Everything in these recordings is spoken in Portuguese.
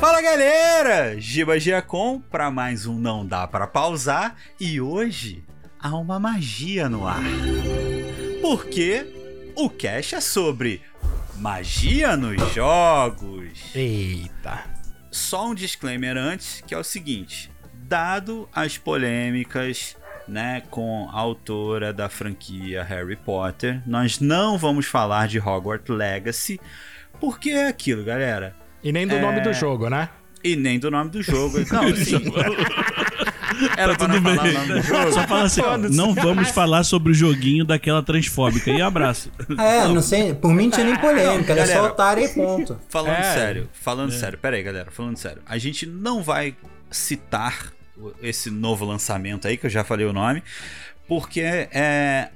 Fala galera, Giba Giacom para mais um Não Dá Para Pausar e hoje há uma magia no ar. Porque o cast é sobre magia nos jogos. Eita. Só um disclaimer antes, que é o seguinte: dado as polêmicas né, com a autora da franquia Harry Potter, nós não vamos falar de Hogwarts Legacy, porque é aquilo, galera. E nem do É. nome do jogo, né? E nem do nome do jogo. Não, assim. Era Tá pra não tudo falar bem. o nome do jogo. Só fala assim, ó, não vamos falar sobre o joguinho daquela transfóbica. E abraço. É, não, sei, por mim não tinha nem polêmica, era galera. só otário e ponto. Falando É. sério, falando sério, pera aí, galera, falando sério. A gente não vai citar esse novo lançamento aí, que eu já falei o nome, porque é,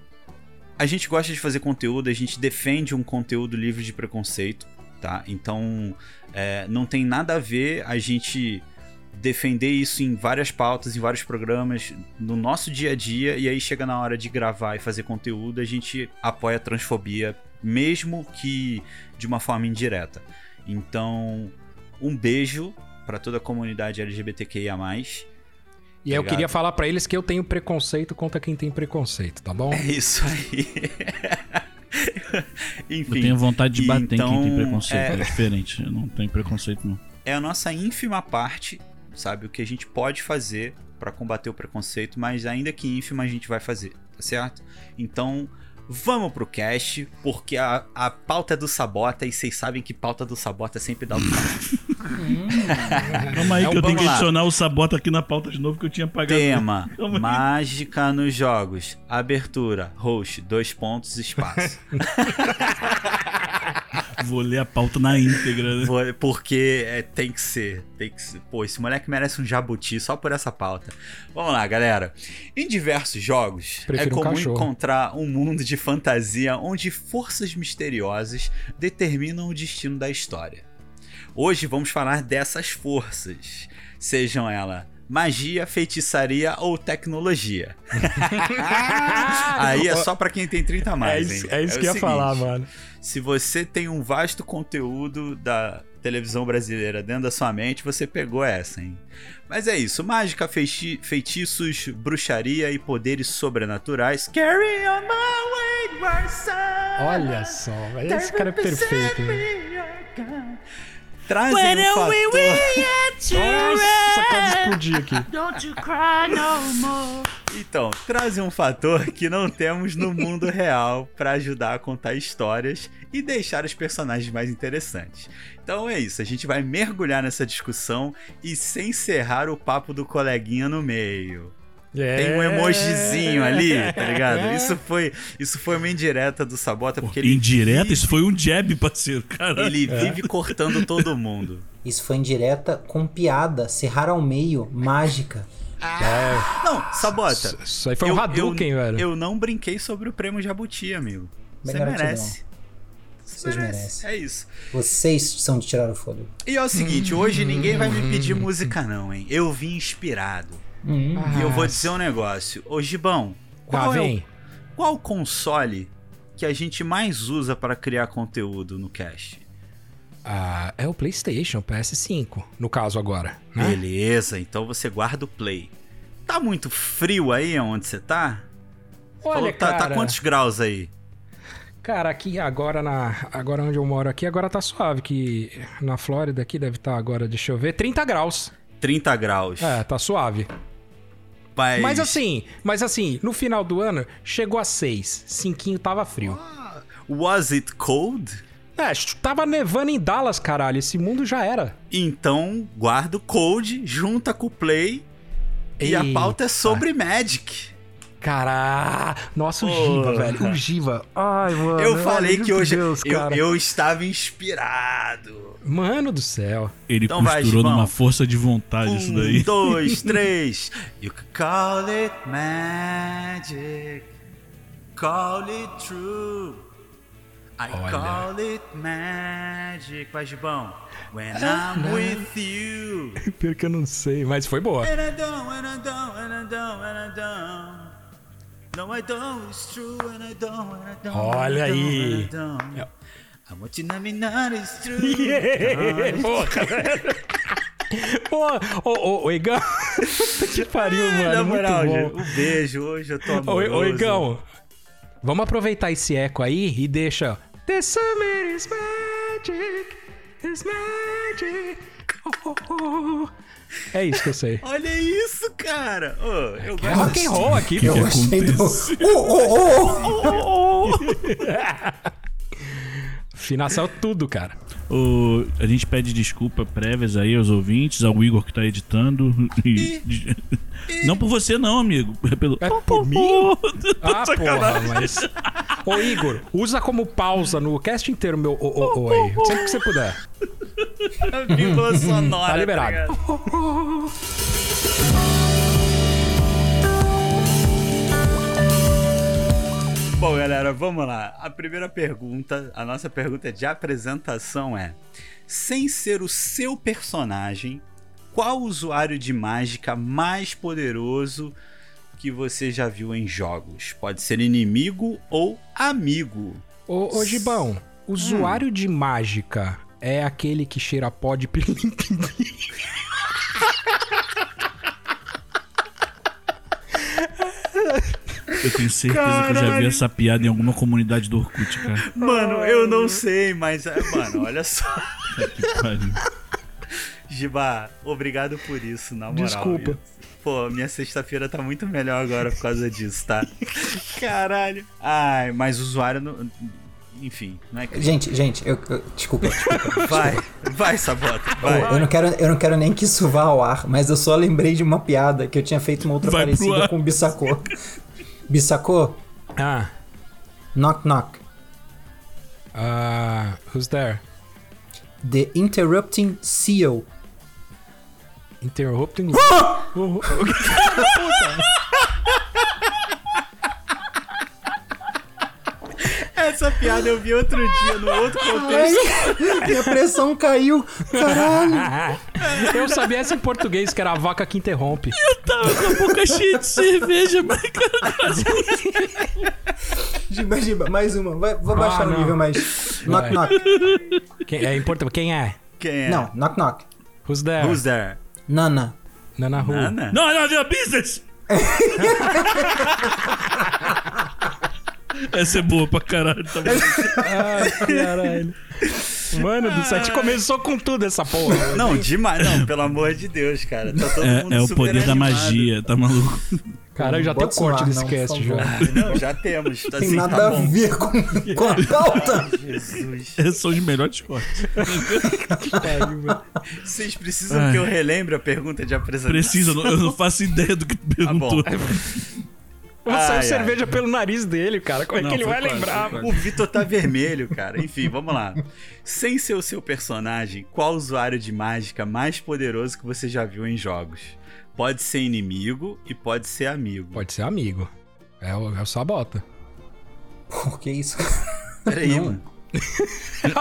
a gente gosta de fazer conteúdo, a gente defende um conteúdo livre de preconceito, tá? Então, é, não tem nada a ver a gente defender isso em várias pautas, em vários programas, no nosso dia a dia, e aí chega na hora de gravar e fazer conteúdo, a gente apoia a transfobia, mesmo que de uma forma indireta. Então, um beijo para toda a comunidade LGBTQIA+. E eu Obrigado. queria falar pra eles que eu tenho preconceito contra quem tem preconceito, tá bom? É isso aí. Enfim, Eu tenho vontade de bater então, em quem tem preconceito. é- É... diferente. Eu não tenho preconceito, não. é a nossa ínfima parte, sabe? O que a gente pode fazer para combater o preconceito, mas ainda que ínfima a gente vai fazer, tá certo? Então, vamos pro cast, porque a, a pauta é do Sabota e vocês sabem que pauta do Sabota sempre dá o que Calma aí É um que eu tenho que adicionar o sabota aqui na pauta de novo que eu tinha apagado. Tema. Mágica nos jogos. Abertura: host, dois pontos, espaço. Vou ler a pauta na íntegra, né? Vou- Porque é, tem que ser, tem que ser. Pô, esse moleque merece um jabuti só por essa pauta. Vamos lá, galera. Em diversos jogos, Prefiro é um comum cachorro. encontrar um mundo de fantasia onde forças misteriosas determinam o destino da história. Hoje vamos falar dessas forças, sejam elas magia, feitiçaria ou tecnologia. Aí é só pra quem tem 30 a é mais, isso, hein? é isso o que eu ia falar, mano. se você tem um vasto conteúdo da televisão brasileira dentro da sua mente, você pegou essa, hein? Mas é isso. Mágica, feiti- feitiços, bruxaria e poderes sobrenaturais. Carry on my way, my son. Olha só, esse cara é perfeito. hein? Trazem um fator... Nossa, quase explodi aqui. Então, trazem um fator que não temos no mundo real para ajudar a contar histórias e deixar os personagens mais interessantes. Então é isso, a gente vai mergulhar nessa discussão e sem encerrar o papo do coleguinha no meio. Tem um É. emojizinho ali, tá ligado? Isso foi, isso foi uma indireta do Sabota, porque ele, Indireta? Isso foi um jab, parceiro. Caralho. ele vive cortando todo mundo. Isso foi indireta com piada, serrar ao meio, mágica. Não, Sabota. Isso aí foi um eu- Hadouken, eu, velho. Eu não brinquei sobre o prêmio Jabuti, amigo. Você merece. Vocês merecem. É isso. Vocês são de tirar o fôlego. E é o seguinte, hoje ninguém vai me pedir música não, hein? Eu vim inspirado. Hum, E eu vou dizer um negócio. Ô Gibão, Ah, qual, é o, qual console que a gente mais usa para criar conteúdo no cast? Ah, é o PlayStation, PS5, no caso agora. Né? Beleza, então você guarda o play. Tá muito frio aí onde você tá? Olha, Falou, tá, cara, tá quantos graus aí? cara, aqui agora na, agora onde eu moro aqui, agora tá suave, que na Flórida aqui deve estar agora, deixa eu ver, 30 graus. 30 graus. É, tá suave. Mas, Mas assim, mas assim, no final do ano chegou a 6, cinquinho tava frio. Was it cold? É, tava nevando em Dallas, caralho, esse mundo já era. Então guarda o cold, junta com o play. E a Eita. pauta é sobre Magic. Caralho, nossa, o Porra. Giva, velho, o Giva. Ai, mano. Eu falei que hoje Deus, eu, eu estava inspirado. Mano do céu. Ele Então vai, costurou Gibão. numa força de vontade isso Um, daí. dois, três. You can call it magic. Call it true. I Olha. call it magic. Vai, Gibão. When Ah, I'm with you. Pior que eu não sei, mas foi boa. And I don't, and I don't, and I don't, and I don't. No, I don't, it's true, and I don't, and I don't. Olha and I don't, aí. and I don't. É. I want you not, it's true. Porra, velho. Ô, ô, ô, ô, Igão. Que pariu, mano. Na muito moral, bom. um beijo. Hoje eu tô amoroso. ô, Igão. Vamos aproveitar esse eco aí e deixa. The summer is magic. Is magic. Oh, oh, oh. É isso que eu sei. Olha isso, cara. Ô, eu É gosto. rock and roll aqui, Eu pô. gostei do. Oh, oh, oh! Financial tudo, cara. O- a gente pede desculpa prévias aí aos ouvintes, ao Igor que tá editando. E- não por você, não, amigo. É pelo. É por mim? Ah, porra, mas. Ô, Igor, usa como pausa no cast inteiro meu ô, ô, ô aí. Sempre que você puder. A vírgula sonora. Tá liberado. ligado? Bom, galera, vamos lá. A primeira pergunta, a nossa pergunta de apresentação é: sem ser o seu personagem, qual usuário de mágica mais poderoso que você já viu em jogos? Pode ser inimigo ou amigo. Ô, ô Gibão, usuário de mágica é aquele que cheira pó de pilim Eu tenho certeza que eu já vi essa piada em alguma comunidade do Orkut, cara. Mano, eu não sei, mas, é, mano, olha só. Que pariu. Giba, obrigado por isso, na moral. Desculpa. Pô, minha sexta-feira tá muito melhor agora por causa disso, tá? Caralho. Ai, mas o usuário não. Enfim, não é que. Gente, gente, eu, eu- desculpa, desculpa. Vai, vai, Sabota, vai. Eu não, quero, eu não quero nem que isso vá ao ar, mas eu só lembrei de uma piada que eu tinha feito uma outra Vai parecida ar. com o Bissacô. Bissacô, Ah, knock knock. ah, who's there? The Interrupting Seal. Interrupting. Oh, Essa piada eu vi outro dia, no outro contexto. Minha pressão caiu. Caralho. Eu sabia essa em português, que era a vaca que interrompe. Tava com a boca cheia de cerveja, mas Giba, Giba, mais uma. Vai, vou baixar Ah, o nível, mas. Vai. Knock knock. Quem, é importante. Quem é? Quem é? Não, knock knock. Who's there? Who's there? Nana. Nana Who? Ana? Não, não, não, business! Essa é boa pra caralho. Tá. Ai, caralho. Mano do céu, a gente começou com tudo essa porra. Não, demais. Não, pelo amor de Deus, cara. Tá todo mundo É, é o poder da animado. magia, tá maluco? Cara, já tem o corte ar, desse não, cast já. favor. Não, já temos. Tá Tem assim, nada tá a bom. ver com, com a pauta. Jesus. Esses são os melhores cortes. Vocês precisam Ai. que eu relembre a pergunta de apresentação? Precisa, eu não- faço ideia do que tu Tá bom. perguntou. Saiu Ai, ai. cerveja pelo nariz dele, cara. Como é Não, que ele vai quase, lembrar? O Vitor tá vermelho, cara. Enfim, vamos lá. Sem ser o seu personagem, qual usuário de mágica mais poderoso que você já viu em jogos? Pode ser inimigo e pode ser amigo. Pode ser amigo. É o, é o Sabota. Por que isso? Peraí, mano. Primeiro,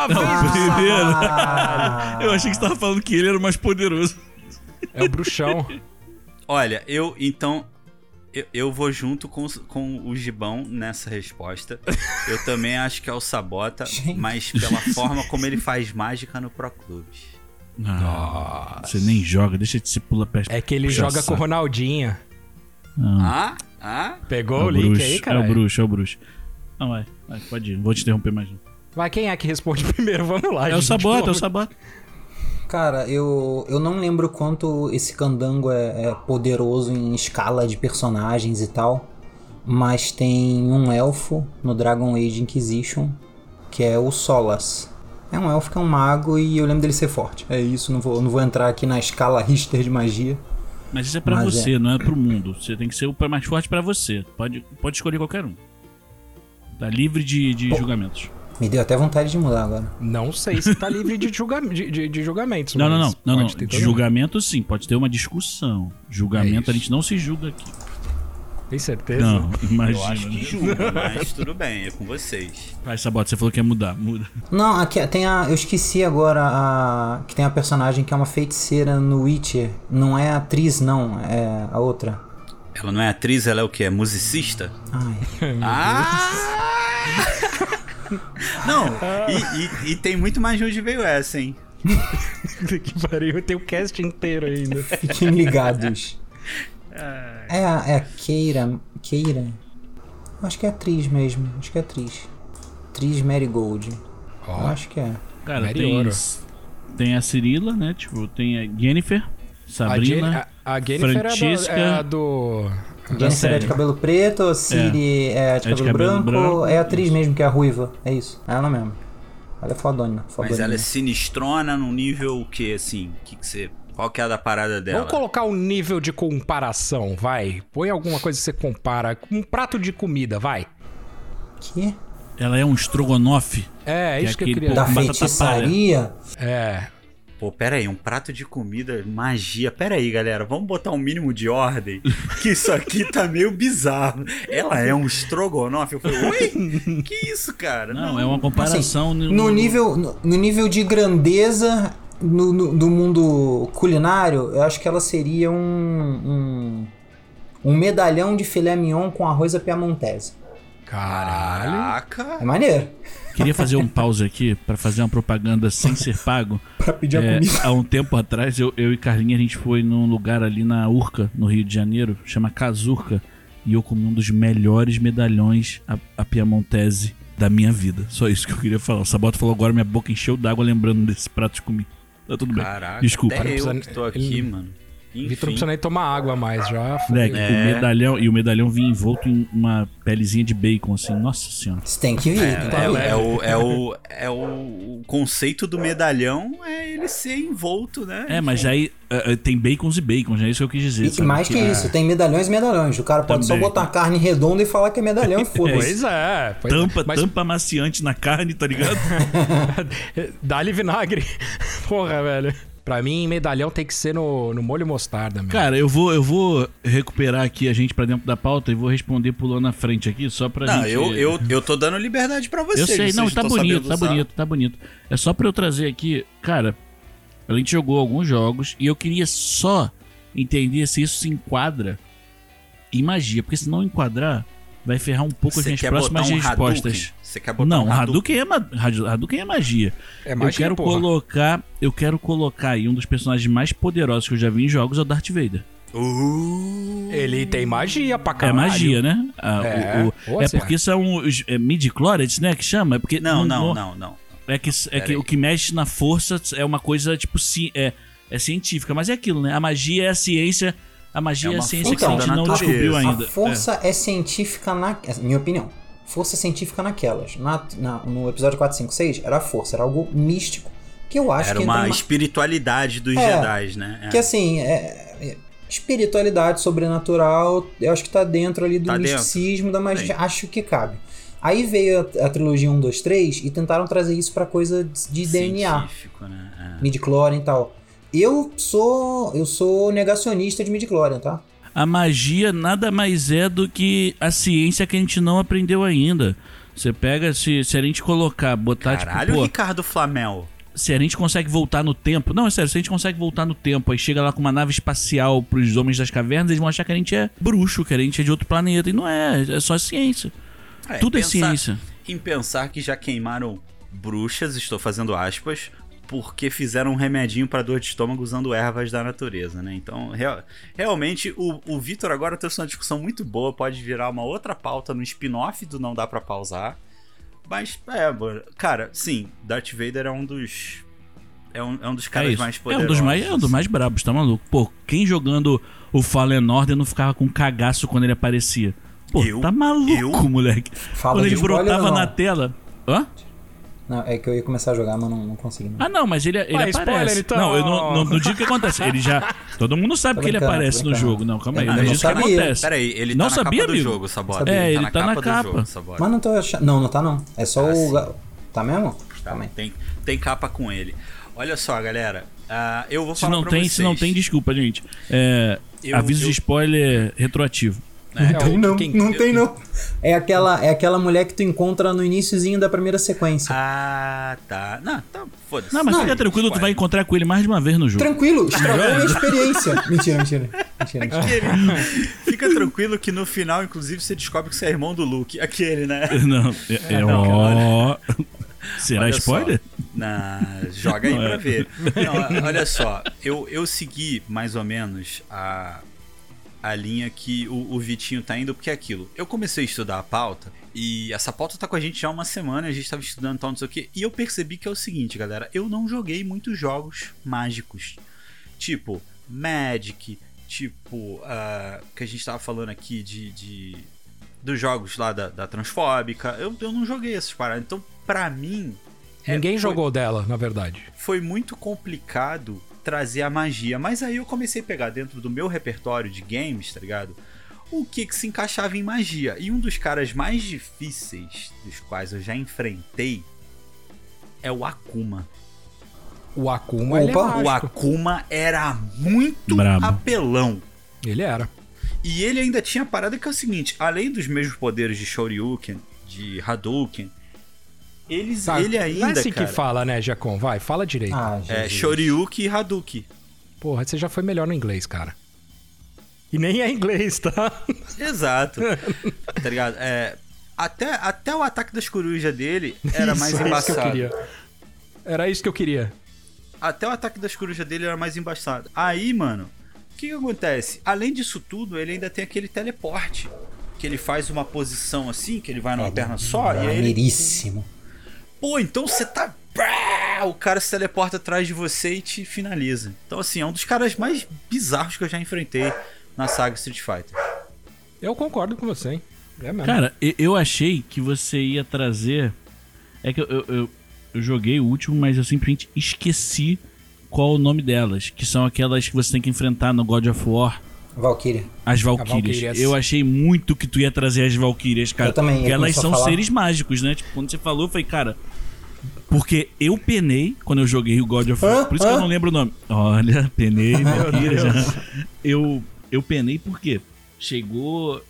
Ah, eu achei que você tava falando que ele era o mais poderoso. É o bruxão. Olha, eu então. Eu, eu vou junto com, com o Gibão nessa resposta. Eu também acho que é o Sabota, Gente. mas pela forma como ele faz mágica no Pro Clubes. Ah, você nem joga, deixa de se pular pé. É que ele joga com o Ronaldinho. Ah? Ah? Pegou É o, o link aí, é cara? o bruxo, é o bruxo. Não, vai, vai, pode ir, não vou te interromper mais. Não. Vai, quem é que responde primeiro? Vamos lá, É o gente. Sabota, é o Sabota. Cara, eu, eu não lembro quanto esse candango é, é poderoso em escala de personagens e tal. Mas tem um elfo no Dragon Age Inquisition que é o Solas. É um elfo que é um mago e eu lembro dele ser forte. É isso, não vou, não vou entrar aqui na escala Richter de magia. Mas isso é pra Mas você, não é pro mundo. Você tem que ser o mais forte pra você. Pode, pode escolher qualquer um. Tá livre de, de julgamentos. Me deu até vontade de mudar agora. Não sei se tá livre de, julga... de, de- de julgamentos. Não, não, mas não, não, não. De julgamento sim, pode ter uma discussão. Julgamento É a gente não se julga aqui. mundo. Tem certeza? Não, Eu acho que imagina. julga, mas tudo bem, é com vocês. Vai, Sabota, você falou que ia mudar. Muda. Não, aqui tem a. Eu esqueci agora a. Que tem a personagem que é uma feiticeira no Witcher. Não é a atriz, não, é a outra. Ela não é atriz, ela é o quê? É musicista? Ai. Ah! Não, e, e- e tem muito mais de onde veio essa, hein? que pariu, tem o cast inteiro ainda. Fiquem ligados. É a, é a Keira. Keira? Acho que é atriz mesmo. Acho que é atriz. Atriz Marigold. Eu Ó, acho que é. Cara, Mary tem, Ouro. tem a Cirila, né? Tipo, tem a Jennifer, a, Jenny- Sabrina. a, a Jennifer Francisca- é a do. É a do Jennifer é de cabelo preto, a Siri é, de, cabelo, branco, branco, É a atriz isso. mesmo, que é a ruiva. É isso. É ela mesmo. Ela é fodona. Mas ela é sinistrona num nível que, assim, que, que você. Qual que é a da parada dela? Vamos colocar um nível de comparação, vai. Põe alguma coisa que você compara. Um prato de comida, vai. Que? Ela é um estrogonofe. É, Que isso que eu queria. Da feitiçaria? É. Pô, pera aí, um prato de comida, magia. Pera aí, galera, vamos botar um mínimo de ordem, que isso aqui tá meio bizarro. Ela é um estrogonofe. Eu falei, oi? Que isso, cara? Não, é uma Assim, comparação. no, nível, no, no nível de grandeza no, no- do mundo culinário, eu acho que ela seria um, um, um medalhão de filé mignon com arroz à piamontese. Caralho. Caraca. É maneiro. Queria fazer um pause aqui pra fazer uma propaganda sem ser pago. Pra pedir a É, comida. há um tempo atrás, eu, eu e Carlinha, a gente foi num lugar ali na Urca, no Rio de Janeiro, chama Casurca, e eu comi um dos melhores medalhões a, a piamontese da minha vida. Só isso que eu queria falar. O Sabota falou agora, minha boca encheu d'água lembrando desse prato que comi. Tá tudo bem. Caraca. Desculpa. Até eu que tô aqui, ele- mano. Enfim. Vitor não precisa nem tomar água mais já. Moleque, É. o medalhão, e o medalhão vinha envolto em uma pelezinha de bacon, assim. Nossa senhora. Você tem que vir. tem que É, é o, é, o, é o, conceito do medalhão é ele ser envolto, né? É, mas aí eh, eh, tem bacons e bacons, é isso que eu quis dizer. E sabe? mais que isso, tem medalhões e medalhões. O cara pode só Também. botar carne redonda e falar que é medalhão e foda-se. Pois é. Pois Tampa, é. Mas tampa maciante na carne, tá ligado? dá-lhe vinagre. Porra, velho. Pra mim, medalhão tem que ser no, no molho mostarda, meu. Cara, eu vou, eu vou recuperar aqui a gente pra dentro da pauta e vou responder pulando na frente aqui, só pra Não, gente... eu, eu, eu tô dando liberdade pra você. Eu sei, vocês não, tá bonito, tá usar. bonito, tá bonito. É só pra eu trazer aqui, cara, a gente jogou alguns jogos e eu queria só entender se isso se enquadra em magia, porque se não enquadrar, vai ferrar um pouco as Você minhas quer próximas um respostas. Você quer botar Não, um Hadouken é, ma Hadouken é magia. É eu magia, quero porra. colocar, eu quero colocar aí um dos personagens mais poderosos que eu já vi em jogos é o Darth Vader. Uh, Ele tem magia pra É caralho. magia, né? Ah, É, o- o- pô, é porque são os é, midi-chlorians, né, que chama? É porque Não, não, não, não. É que, é que o que mexe na força é uma coisa, tipo, ci, é, é científica. Mas é aquilo, né? A magia é a ciência. A magia É é, a uma ciência que a força gente não descobriu ainda. A força é, científica na. é Minha opinião. Força científica naquelas. Na, na- no episódio 4, 5, 6, era força, era algo místico. Que eu acho Era que uma entra numa- espiritualidade dos É, Jedi, né? É. Que assim, é, é- espiritualidade sobrenatural, eu acho que tá dentro ali do Tá dentro. misticismo da magia. Sim. Acho que cabe. Aí veio a, a trilogia 1, 2, 3 e tentaram trazer isso pra coisa de, de DNA, Científico, né? É. midichlorian e tal. Eu sou eu sou negacionista de midichlorian, tá? A magia nada mais é do que a ciência que a gente não aprendeu ainda. Você pega, se, se a gente colocar, botar, Caralho, tipo, pô, Ricardo Flamel. se a gente consegue voltar no tempo. Não, é sério, se a gente consegue voltar no tempo, aí chega lá com uma nave espacial pros homens das cavernas, eles vão achar que a gente é bruxo, que a gente é de outro planeta. E não é, é só ciência. É, Tudo é pensar- ciência. Em pensar que já queimaram bruxas, estou fazendo aspas, porque fizeram um remedinho para dor de estômago usando ervas da natureza, né? Então, real- realmente, o, o Vitor agora trouxe uma discussão muito boa, pode virar uma outra pauta no spin-off do Não Dá Pra Pausar. Mas, é, cara, sim, Darth Vader é um dos. É um, é um dos É, caras isso. mais é um poderosos. dos mais, é um dos mais brabos, tá maluco? Pô, quem jogando o Fallen Order não ficava com cagaço quando ele aparecia? Pô, Eu? tá maluco, Eu? moleque. Fala quando ele brotava na tela. Hã? Não, é que eu ia começar a jogar, mas não, não consegui. Não. Ah, não, mas ele, ele aparece. spoiler, então. Não, eu não, não, não digo o que acontece. Ele já. Todo mundo sabe que ele aparece no jogo. Não, calma aí. Eu Não é não isso que acontece. Peraí, ele Não tá na sabia, capa amigo? do jogo, Sabota. Sabia. É, ele, ele tá tá na na capa. Mas não tô achando. Não, não tá não. É só Ah, o. Tá mesmo? Tá, Também. tem, tem capa com ele. Olha só, galera. ah, eu vou Se falar não pra tem, vocês. se não tem, desculpa, gente. É, Eu- aviso eu- de spoiler retroativo. É, Não tem o- não, quem- não tem não. É aquela, é aquela mulher que tu encontra no iníciozinho da primeira sequência. Ah, tá. Não, tá, foda-se. Não, mas Não, fica tranquilo, tu vai encontrar com ele mais de uma vez no jogo. Tranquilo, estragou a minha experiência. Mentira, mentira. Mentira. Fica tranquilo que no final, inclusive, você descobre que você é irmão do Luke. Aquele, né? Não, é, é ó. Será Olha spoiler? só. Na, joga aí pra ver. Não, olha só, eu, eu segui mais ou menos a, a linha que o, o Vitinho tá indo, porque é aquilo. Eu comecei a estudar a pauta, e essa pauta tá com a gente já há uma semana, a gente tava estudando tal, não sei o quê, e eu percebi que é o seguinte, galera, eu não joguei muitos jogos mágicos. Tipo, Magic, tipo, uh, que a gente tava falando aqui de, de dos jogos lá da, da Transfóbica. Eu, eu não joguei essas paradas. Então, pra mim. Ninguém é, foi, jogou dela, na verdade. Foi muito complicado trazer a magia. Mas aí eu comecei a pegar dentro do meu repertório de games, tá ligado? O que, que se encaixava em magia. E um dos caras mais difíceis dos quais eu já enfrentei é o Akuma. O Akuma, Opa, é o Akuma era muito Bravo. apelão. Ele era. E ele ainda tinha a parada que é o seguinte: além dos mesmos poderes de Shoryuken, de Hadouken, eles, tá, ele ainda. Não é assim cara, que fala, né, Jacon? Vai, fala direito. Ah, é Shoryuken e Hadouken. Porra, você já foi melhor no inglês, cara. E nem é inglês, tá? Exato. tá ligado? É, até, até o ataque das corujas dele era isso, mais embaçado. Era isso que eu queria. Era isso que eu queria. Até o ataque das corujas dele era mais embaçado. Aí, mano, o que, que acontece? Além disso tudo, ele ainda tem aquele teleporte. Que ele faz uma posição assim, que ele vai numa é, perna só. É e aí ele... Pô, então você tá. O cara se teleporta atrás de você e te finaliza. Então, assim, é um dos caras mais bizarros que eu já enfrentei na saga Street Fighter. Eu concordo com você, hein? É mesmo. Cara, eu achei que você ia trazer. É que eu, eu, eu, eu joguei o último, mas eu simplesmente esqueci qual o nome delas. Que são aquelas que você tem que enfrentar no God of War. Valkyria. As Valkyrias. Eu achei muito que tu ia trazer as Valkyrias, cara. Eu também. Elas são seres mágicos, né? Tipo, quando você falou, eu falei, cara. Porque eu penei quando eu joguei o God of War. Por isso que eu não lembro o nome. Olha, penei, Valkyria já. Eu, eu penei porque chegou.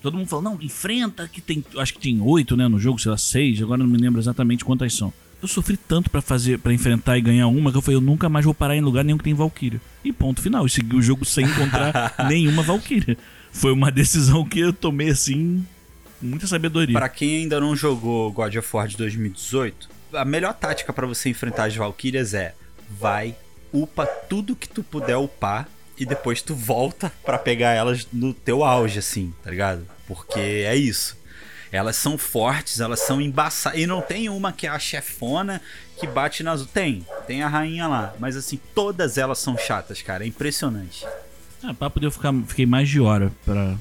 Todo mundo falou, não, enfrenta, que tem. Acho que tem oito, né, no jogo, sei lá, seis, agora não me lembro exatamente quantas são. Eu sofri tanto para fazer, para enfrentar e ganhar uma que eu falei, eu nunca mais vou parar em lugar nenhum que tem Valkyria. E ponto final. Eu segui o jogo sem encontrar nenhuma Valkyria. Foi uma decisão que eu tomei assim, muita sabedoria. Para quem ainda não jogou God of War de 2018, a melhor tática para você enfrentar as Valkyrias é vai, upa tudo que tu puder upar e depois tu volta para pegar elas no teu auge, assim, tá ligado? Porque é isso. Elas são fortes, elas são embaçadas. E não tem uma que é a chefona que bate nas. Tem, tem a rainha lá. Mas assim, todas elas são chatas, cara. É impressionante. Ah, papo de eu ficar, fiquei mais de hora pra,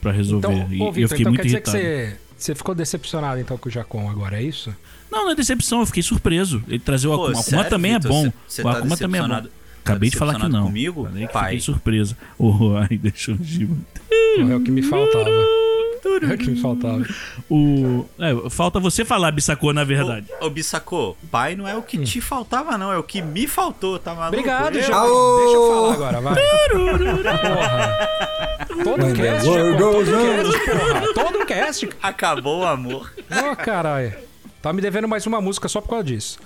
pra resolver. Então, e, Victor, eu fiquei então muito quer irritado. dizer que você, você ficou decepcionado então com o Jacon agora, é isso? Não, não é decepção, eu fiquei surpreso. Ele trazer o Akuma. O Akuma também Victor, é bom. O tá Akuma também é bom. Acabei de falar que não. comigo? Falei que pai. Fiquei surpresa. Oh, ai, deixa eu... É o que me faltava. É o que me faltava. O... É, falta você falar, Bissacô, na verdade. Ô, ô Bissacô, pai não é o que hum. te faltava, não. É o que me faltou, tá maluco? Obrigado, João. Deixa eu falar agora, vai. porra. Todo cast, todo cast, porra. Todo cast. Acabou o amor. Ô, oh, caralho. Tá me devendo mais uma música só por causa disso.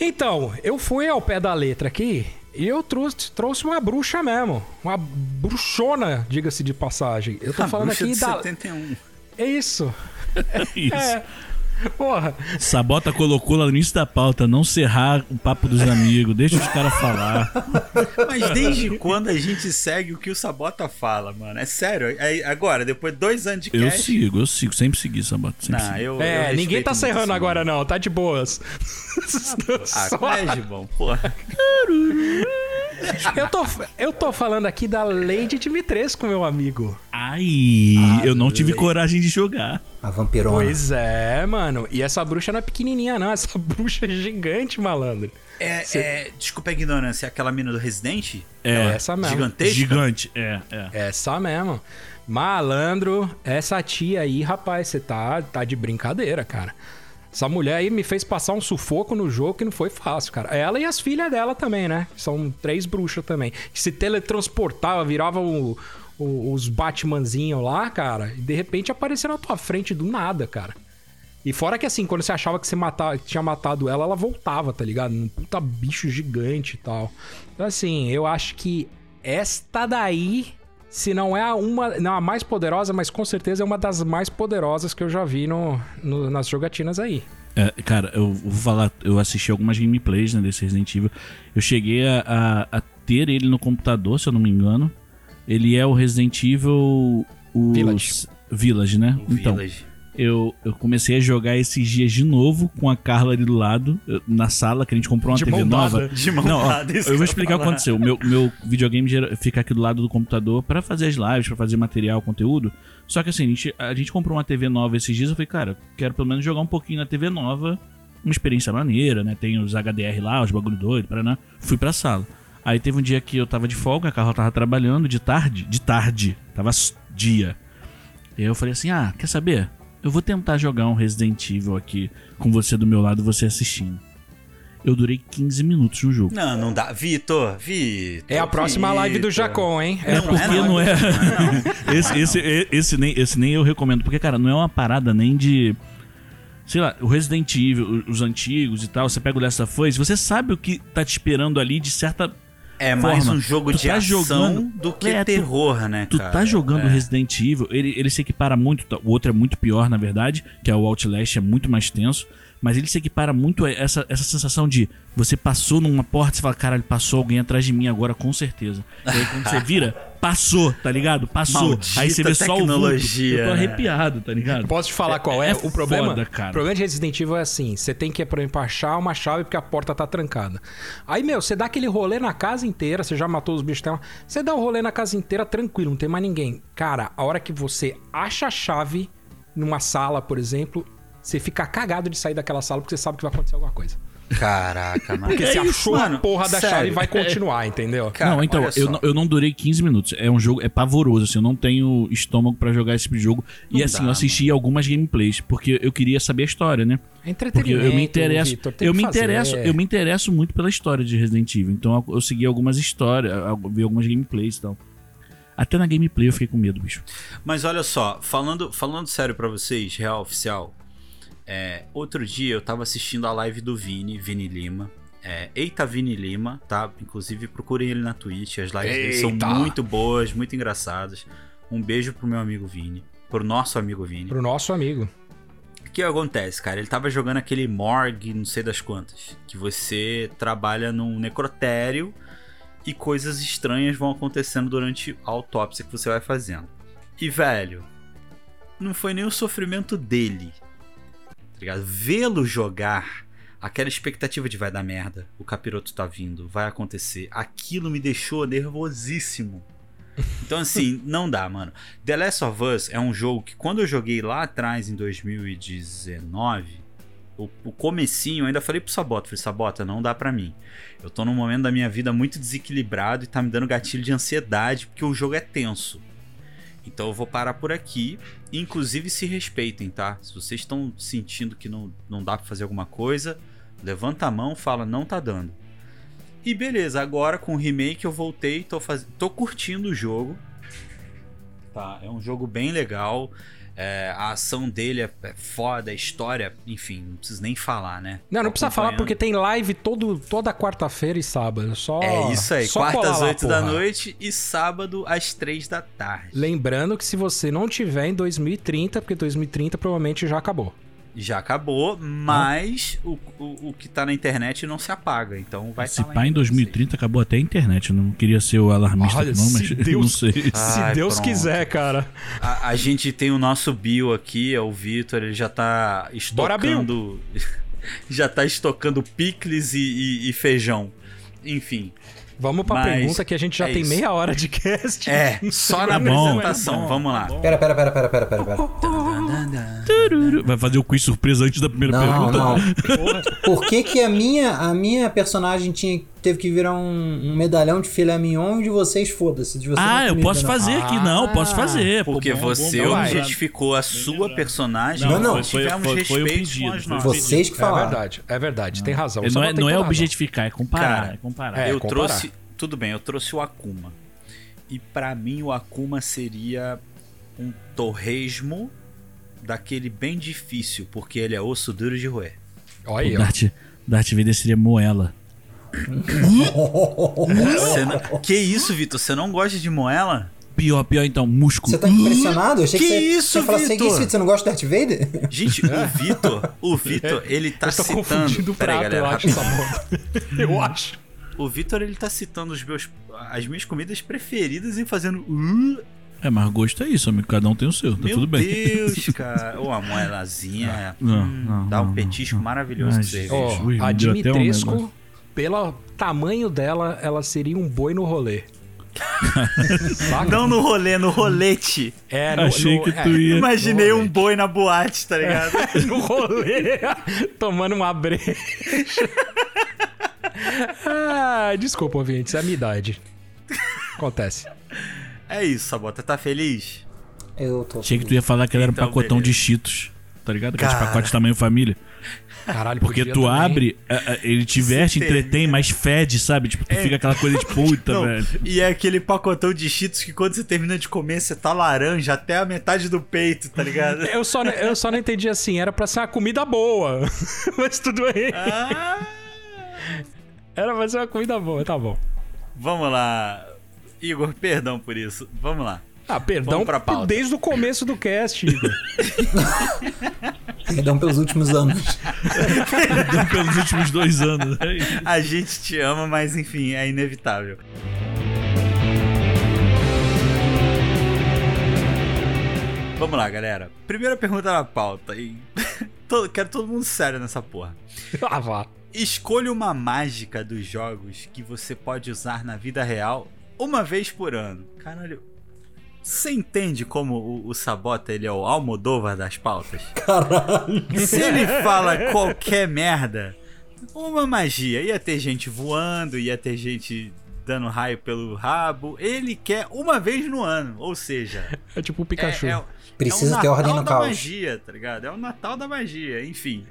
Então, eu fui ao pé da letra aqui e eu trouxe, trouxe uma bruxa mesmo. Uma bruxona, diga-se de passagem. Eu tô a falando aqui de da. 71. É isso. É isso. É. Porra. Sabota colocou lá no início da pauta, não serrar o papo dos amigos, deixa os caras falar. Mas desde quando a gente segue o que o Sabota fala, mano? É sério? É, agora, depois de dois anos de cast... Eu sigo, eu sigo, sempre segui Sabota. Sempre não, eu, é, eu ninguém tá serrando agora não, tá de boas. Ah, Só... é de bom, porra. eu, tô, eu tô falando aqui da Lady Dimitrescu, meu amigo. Ai, a eu não tive coragem de jogar. A vampirona. Pois é, mano. E essa bruxa não é pequenininha, não. Essa bruxa é gigante, malandro. É, Cê... é, desculpa a ignorância, é aquela mina do Resident? É, é essa mesmo. Gigantesca? Gigante, é, é. Essa mesmo. Malandro, essa tia aí, rapaz, você tá, tá de brincadeira, cara. Essa mulher aí me fez passar um sufoco no jogo que não foi fácil, cara. Ela e as filhas dela também, né? São três bruxas também. Que se teletransportava, virava o, o, os Batmanzinhos lá, cara, e de repente aparecer na tua frente do nada, cara. E fora que assim, quando você achava que você matava, tinha matado ela, ela voltava, tá ligado? Um puta bicho gigante e tal. Então assim, eu acho que esta daí, se não é a uma, não a mais poderosa, mas com certeza é uma das mais poderosas que eu já vi no, no nas jogatinas aí. É, cara, eu vou falar, eu assisti algumas gameplays né, desse Resident Evil. Eu cheguei a, a, a ter ele no computador, se eu não me engano. Ele é o Resident Evil. O Village. Village, né? O então, Village. Eu, eu comecei a jogar esses dias de novo com a Carla ali do lado, eu- na sala, que a gente comprou uma De TV mão nova. dada. De mão Não, ó, dada, eu vou explicar o que aconteceu. Meu, meu videogame fica aqui do lado do computador pra fazer as lives, pra fazer material, conteúdo. Só que assim, a gente, a gente comprou uma TV nova esses dias. Eu falei, cara, quero pelo menos jogar um pouquinho na TV nova. Uma experiência maneira, né? Tem os HDR lá, os bagulho doido, Paraná. Fui pra sala. Aí teve um dia que eu tava de folga, a Carla tava trabalhando de tarde. De tarde. Tava dia. E aí eu falei assim: ah, quer saber? Eu vou tentar jogar um Resident Evil aqui com você do meu lado, você assistindo. Eu durei 15 minutos no jogo. Não, não dá. Vitor, Vitor. É a próxima live do Vitor. Jacon, hein? É porque próxima não live. é. esse, esse, esse, nem, esse nem eu recomendo. Porque, cara, não é uma parada nem de. Sei lá, o Resident Evil, os antigos e tal. Você pega o Last of Us, você sabe o que tá te esperando ali de certa. É mais forma. um jogo Tu de tá ação jogando- do que É, tu- terror, né, Tu cara? tá jogando É. Resident Evil, ele, ele se equipara muito. O outro é muito pior, na verdade, que é o Outlast, é muito mais tenso. Mas ele se equipara muito a essa, essa sensação de você passou numa porta e você fala, caralho, passou alguém atrás de mim agora, com certeza. E aí quando você vira, passou, tá ligado? Passou. Maldita aí você vê só o vulto. Eu tô né? arrepiado, tá ligado? Posso te falar qual é, é o problema? foda, cara. O problema de Resident Evil é assim: você tem que, por exemplo, achar uma chave porque a porta tá trancada. Aí, meu, você dá aquele rolê na casa inteira, você já matou os bichos, você dá o rolê na casa inteira tranquilo, não tem mais ninguém. Cara, a hora que você acha a chave numa sala, por exemplo, você fica cagado de sair daquela sala porque você sabe que vai acontecer alguma coisa. Caraca, mano. Porque você É isso, achou mano. a porra da Sério. chave e vai continuar, entendeu? Cara, não, então, eu eu não durei 15 minutos. É um jogo, é pavoroso, assim, eu não tenho estômago pra jogar esse tipo de jogo. e Não assim, dá, eu assisti algumas gameplays, porque eu queria saber a história, né? É Porque entretenimento. eu me interesso, Vitor, tem eu que me fazer. interesso, eu me interesso muito pela história de Resident Evil. Então eu, eu segui algumas histórias, eu vi algumas gameplays e tal. Até na gameplay eu fiquei com medo, bicho. Mas olha só, falando, falando sério pra vocês, real oficial. É, outro dia eu tava assistindo a live do Vini, Vini Lima. É, Eita Vini Lima, tá? Inclusive procurem ele na Twitch. As lives dele são Eita! muito boas, muito engraçadas. Um beijo pro meu amigo Vini. Pro nosso amigo Vini. Pro nosso amigo. O que acontece, cara? Ele tava jogando aquele morgue, não sei das quantas. Que você trabalha num necrotério e coisas estranhas vão acontecendo durante a autópsia que você vai fazendo. E, velho, não foi nem o sofrimento dele. Ligado? Vê-lo jogar, aquela expectativa de vai dar merda, o capiroto tá vindo, vai acontecer. Aquilo me deixou nervosíssimo. Então, assim, não dá, mano. The Last of Us é um jogo que quando eu joguei lá atrás, em 2019, o, o comecinho, eu ainda falei pro Sabota, falei, Sabota, não dá pra mim. Eu tô num momento da minha vida muito desequilibrado e tá me dando gatilho de ansiedade, porque o jogo é tenso. Então eu vou parar por aqui. Inclusive se respeitem, tá? Se vocês estão sentindo que não, não dá pra fazer alguma coisa, levanta a mão, fala, não tá dando. E beleza, agora com o remake eu voltei, tô, faz... tô curtindo o jogo. Tá, é um jogo bem legal. É, a ação dele é, é foda, a história, enfim, não preciso nem falar, né? Não, não precisa falar porque tem live todo, toda quarta-feira e sábado. Só, É isso aí, quarta às lá, 8 da noite e sábado às 3 da tarde. Lembrando que se você não tiver em 2030, porque 2030 provavelmente já acabou. Já acabou, mas o, o, o que tá na internet não se apaga, então vai Se tá pá, em pra vocês. 2030 acabou até a internet. Eu não queria ser o alarmista, Olha, não, mas se eu Deus- não sei. Ai, se Deus pronto. quiser, cara. A, a gente tem o nosso Bill aqui, é o Vitor, ele já tá Bora, Bill! estocando. já tá estocando picles e, e- e feijão. Enfim. Vamos pra Mas pergunta que a gente já é tem isso. meia hora de cast. É, só na apresentação. bom, Vamos lá. Pera, pera, pera, pera, pera, pera, pera. Vai fazer o quiz surpresa antes da primeira Não, pergunta? não. Por que que a minha, a minha personagem tinha, teve que virar um, um medalhão de filé mignon e de vocês, foda-se. de vocês Ah, não eu posso não. fazer aqui, não, posso fazer. Pô, Porque você objetificou a sua personagem. Não, não. tivemos Foi- foi o respeito com nossas. Vocês que É falaram. verdade, é verdade, tem razão. Não é, não é objetificar, é comparar. Cara, é comparar. é, eu comparar. trouxe. Tudo bem, eu trouxe o Akuma. E pra mim o Akuma seria um torresmo daquele bem difícil, porque ele é osso duro de roer. Olha aí, ó. Darth, Darth Vader seria moela. Você não- Que isso, Vitor? Você não gosta de moela? pior, pior então, músculo. Você tá impressionado? Eu achei que, Que você, isso, você ia falar assim, que Vitor? isso, Vitor? Você não gosta de Darth Vader? Gente, o Vitor, o Vitor, ele tá eu tô citando. confundindo o aí, prato, galera, eu acho. Eu acho. O Vitor, ele tá citando os meus, as minhas comidas preferidas e fazendo. É, mas gosto é isso, amigo. Cada um tem o seu, tá meu tudo bem. Deus, cara. Ô, a moelazinha. Não, hum, não, dá um não, petisco não. maravilhoso de cerveja. Ó, Ui, a Dimitrescu. Pelo tamanho dela, ela seria um boi no rolê. Não no rolê, no rolete. É, no, Achei no- que é, tu ia. Imaginei um boi na boate, tá ligado? no rolê, tomando uma breja. ah, desculpa, ouvinte, isso é a minha idade. Acontece. É isso, Sabota. Tá feliz? Eu tô. Achei que tu ia falar que ele era um Então, pacotão beleza. de cheetos. Tá ligado? Aqueles Cara. pacotes tamanho família. Caralho, Porque podia tu também. abre, a- a- ele te veste, entretém, mas fede, sabe? Tipo, tu fica aquela coisa de puta, Não, velho. e é aquele pacotão de cheetos que quando você termina de comer, você tá laranja até a metade do peito, tá ligado? Eu só, eu só não entendi assim, era pra ser uma comida boa. Mas tudo bem. Ah, Era pra ser uma comida boa, tá bom. vamos lá. Igor, perdão por isso. Vamos lá. Ah, perdão pra pauta. desde o começo do cast, Igor. Perdão pelos últimos anos. Pelos últimos dois anos. É. A gente te ama, mas enfim, é inevitável. Vamos lá, galera. Primeira pergunta na pauta. E todo- quero todo mundo sério nessa porra. ah, vá. Escolha uma mágica dos jogos que você pode usar na vida real uma vez por ano. Caralho. Você entende como o, o Sabota ele é o Almodóvar das pautas? Caralho. Se ele fala qualquer merda, uma magia. Ia ter gente voando, ia ter gente dando raio pelo rabo. Ele quer uma vez no ano. Ou seja, É tipo o é, Pikachu. é, É, é o Precisa ter Natal ordem no da caos. magia, tá ligado? É o Natal da magia, enfim.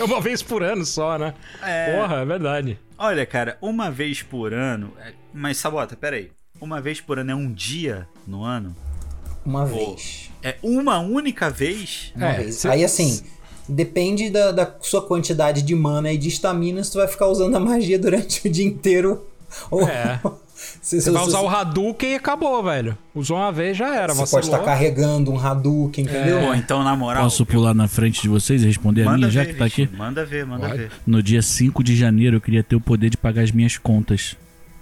uma vez por ano só, né? É, Porra, é verdade. Olha, cara, uma vez por ano. é- Mas, Sabota, peraí. Uma vez por ano é um dia no ano? Uma Pô. vez. É uma única vez? Uma É, vez. cê- Aí assim, depende da, da sua quantidade de mana e de estamina se tu vai ficar usando a magia durante o dia inteiro. Ou É. Você vai usar o Hadouken e acabou, velho. Usou uma vez, já era. Você vacilou. pode estar carregando um Hadouken, entendeu? Pô, então, na moral. Posso pular na frente de vocês e responder a manda minha, já ver, que tá aqui? Manda ver, manda ver. No dia 5 de janeiro eu queria ter o poder de pagar as minhas contas.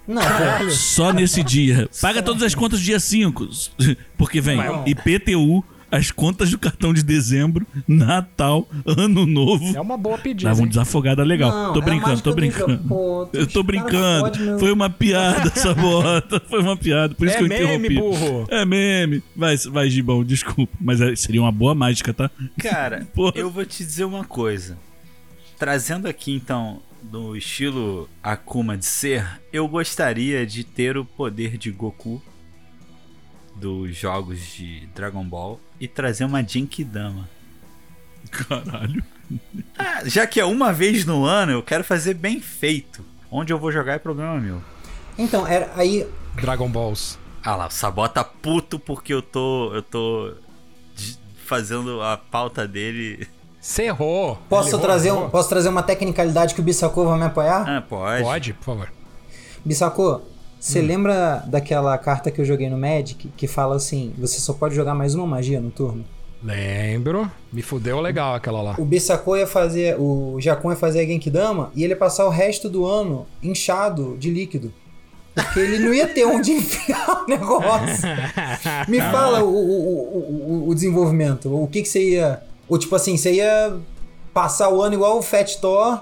Não. Só nesse dia. Paga todas as contas dia 5. Porque vem Não. IPTU, as contas do cartão de dezembro, Natal, Ano Novo. É uma boa pedida. Dava um hein? desafogado legal. Não, tô é brincando, tô mágica do- brincando. Eu tô brincando. Foi uma piada essa bota. Foi uma piada. Por isso É que eu meme, interrompi. burro. É meme. Vai, vai, Gibão, desculpa. Mas é- seria uma boa mágica, tá? Cara, Porra. eu vou te dizer uma coisa. Trazendo aqui então do estilo Akuma de ser, eu gostaria de ter o poder de Goku dos jogos de Dragon Ball e trazer uma Genkidama. Caralho. Ah, já que é uma vez no ano, eu quero fazer bem feito. Onde eu vou jogar é problema meu. Então, era, aí. Dragon Balls. Ah lá, o Sabota puto porque eu tô. eu tô fazendo a pauta dele. Você errou. Posso errou, trazer, errou. um, posso trazer uma tecnicalidade que o Bissacô vai me apoiar? Ah, pode. Pode, por favor. Bissacô, você Hum. lembra daquela carta que eu joguei no Magic que fala assim: você só pode jogar mais uma magia no turno? Lembro. Me fudeu legal aquela lá. O Bissacô ia fazer. O Jacon ia fazer a Genkidama e ele ia passar o resto do ano inchado de líquido. Porque ele não ia ter onde enfiar o negócio. Me fala o, o, o, o- o desenvolvimento. O que, que você ia. Ou tipo assim, você ia passar o ano igual o Fat Thor.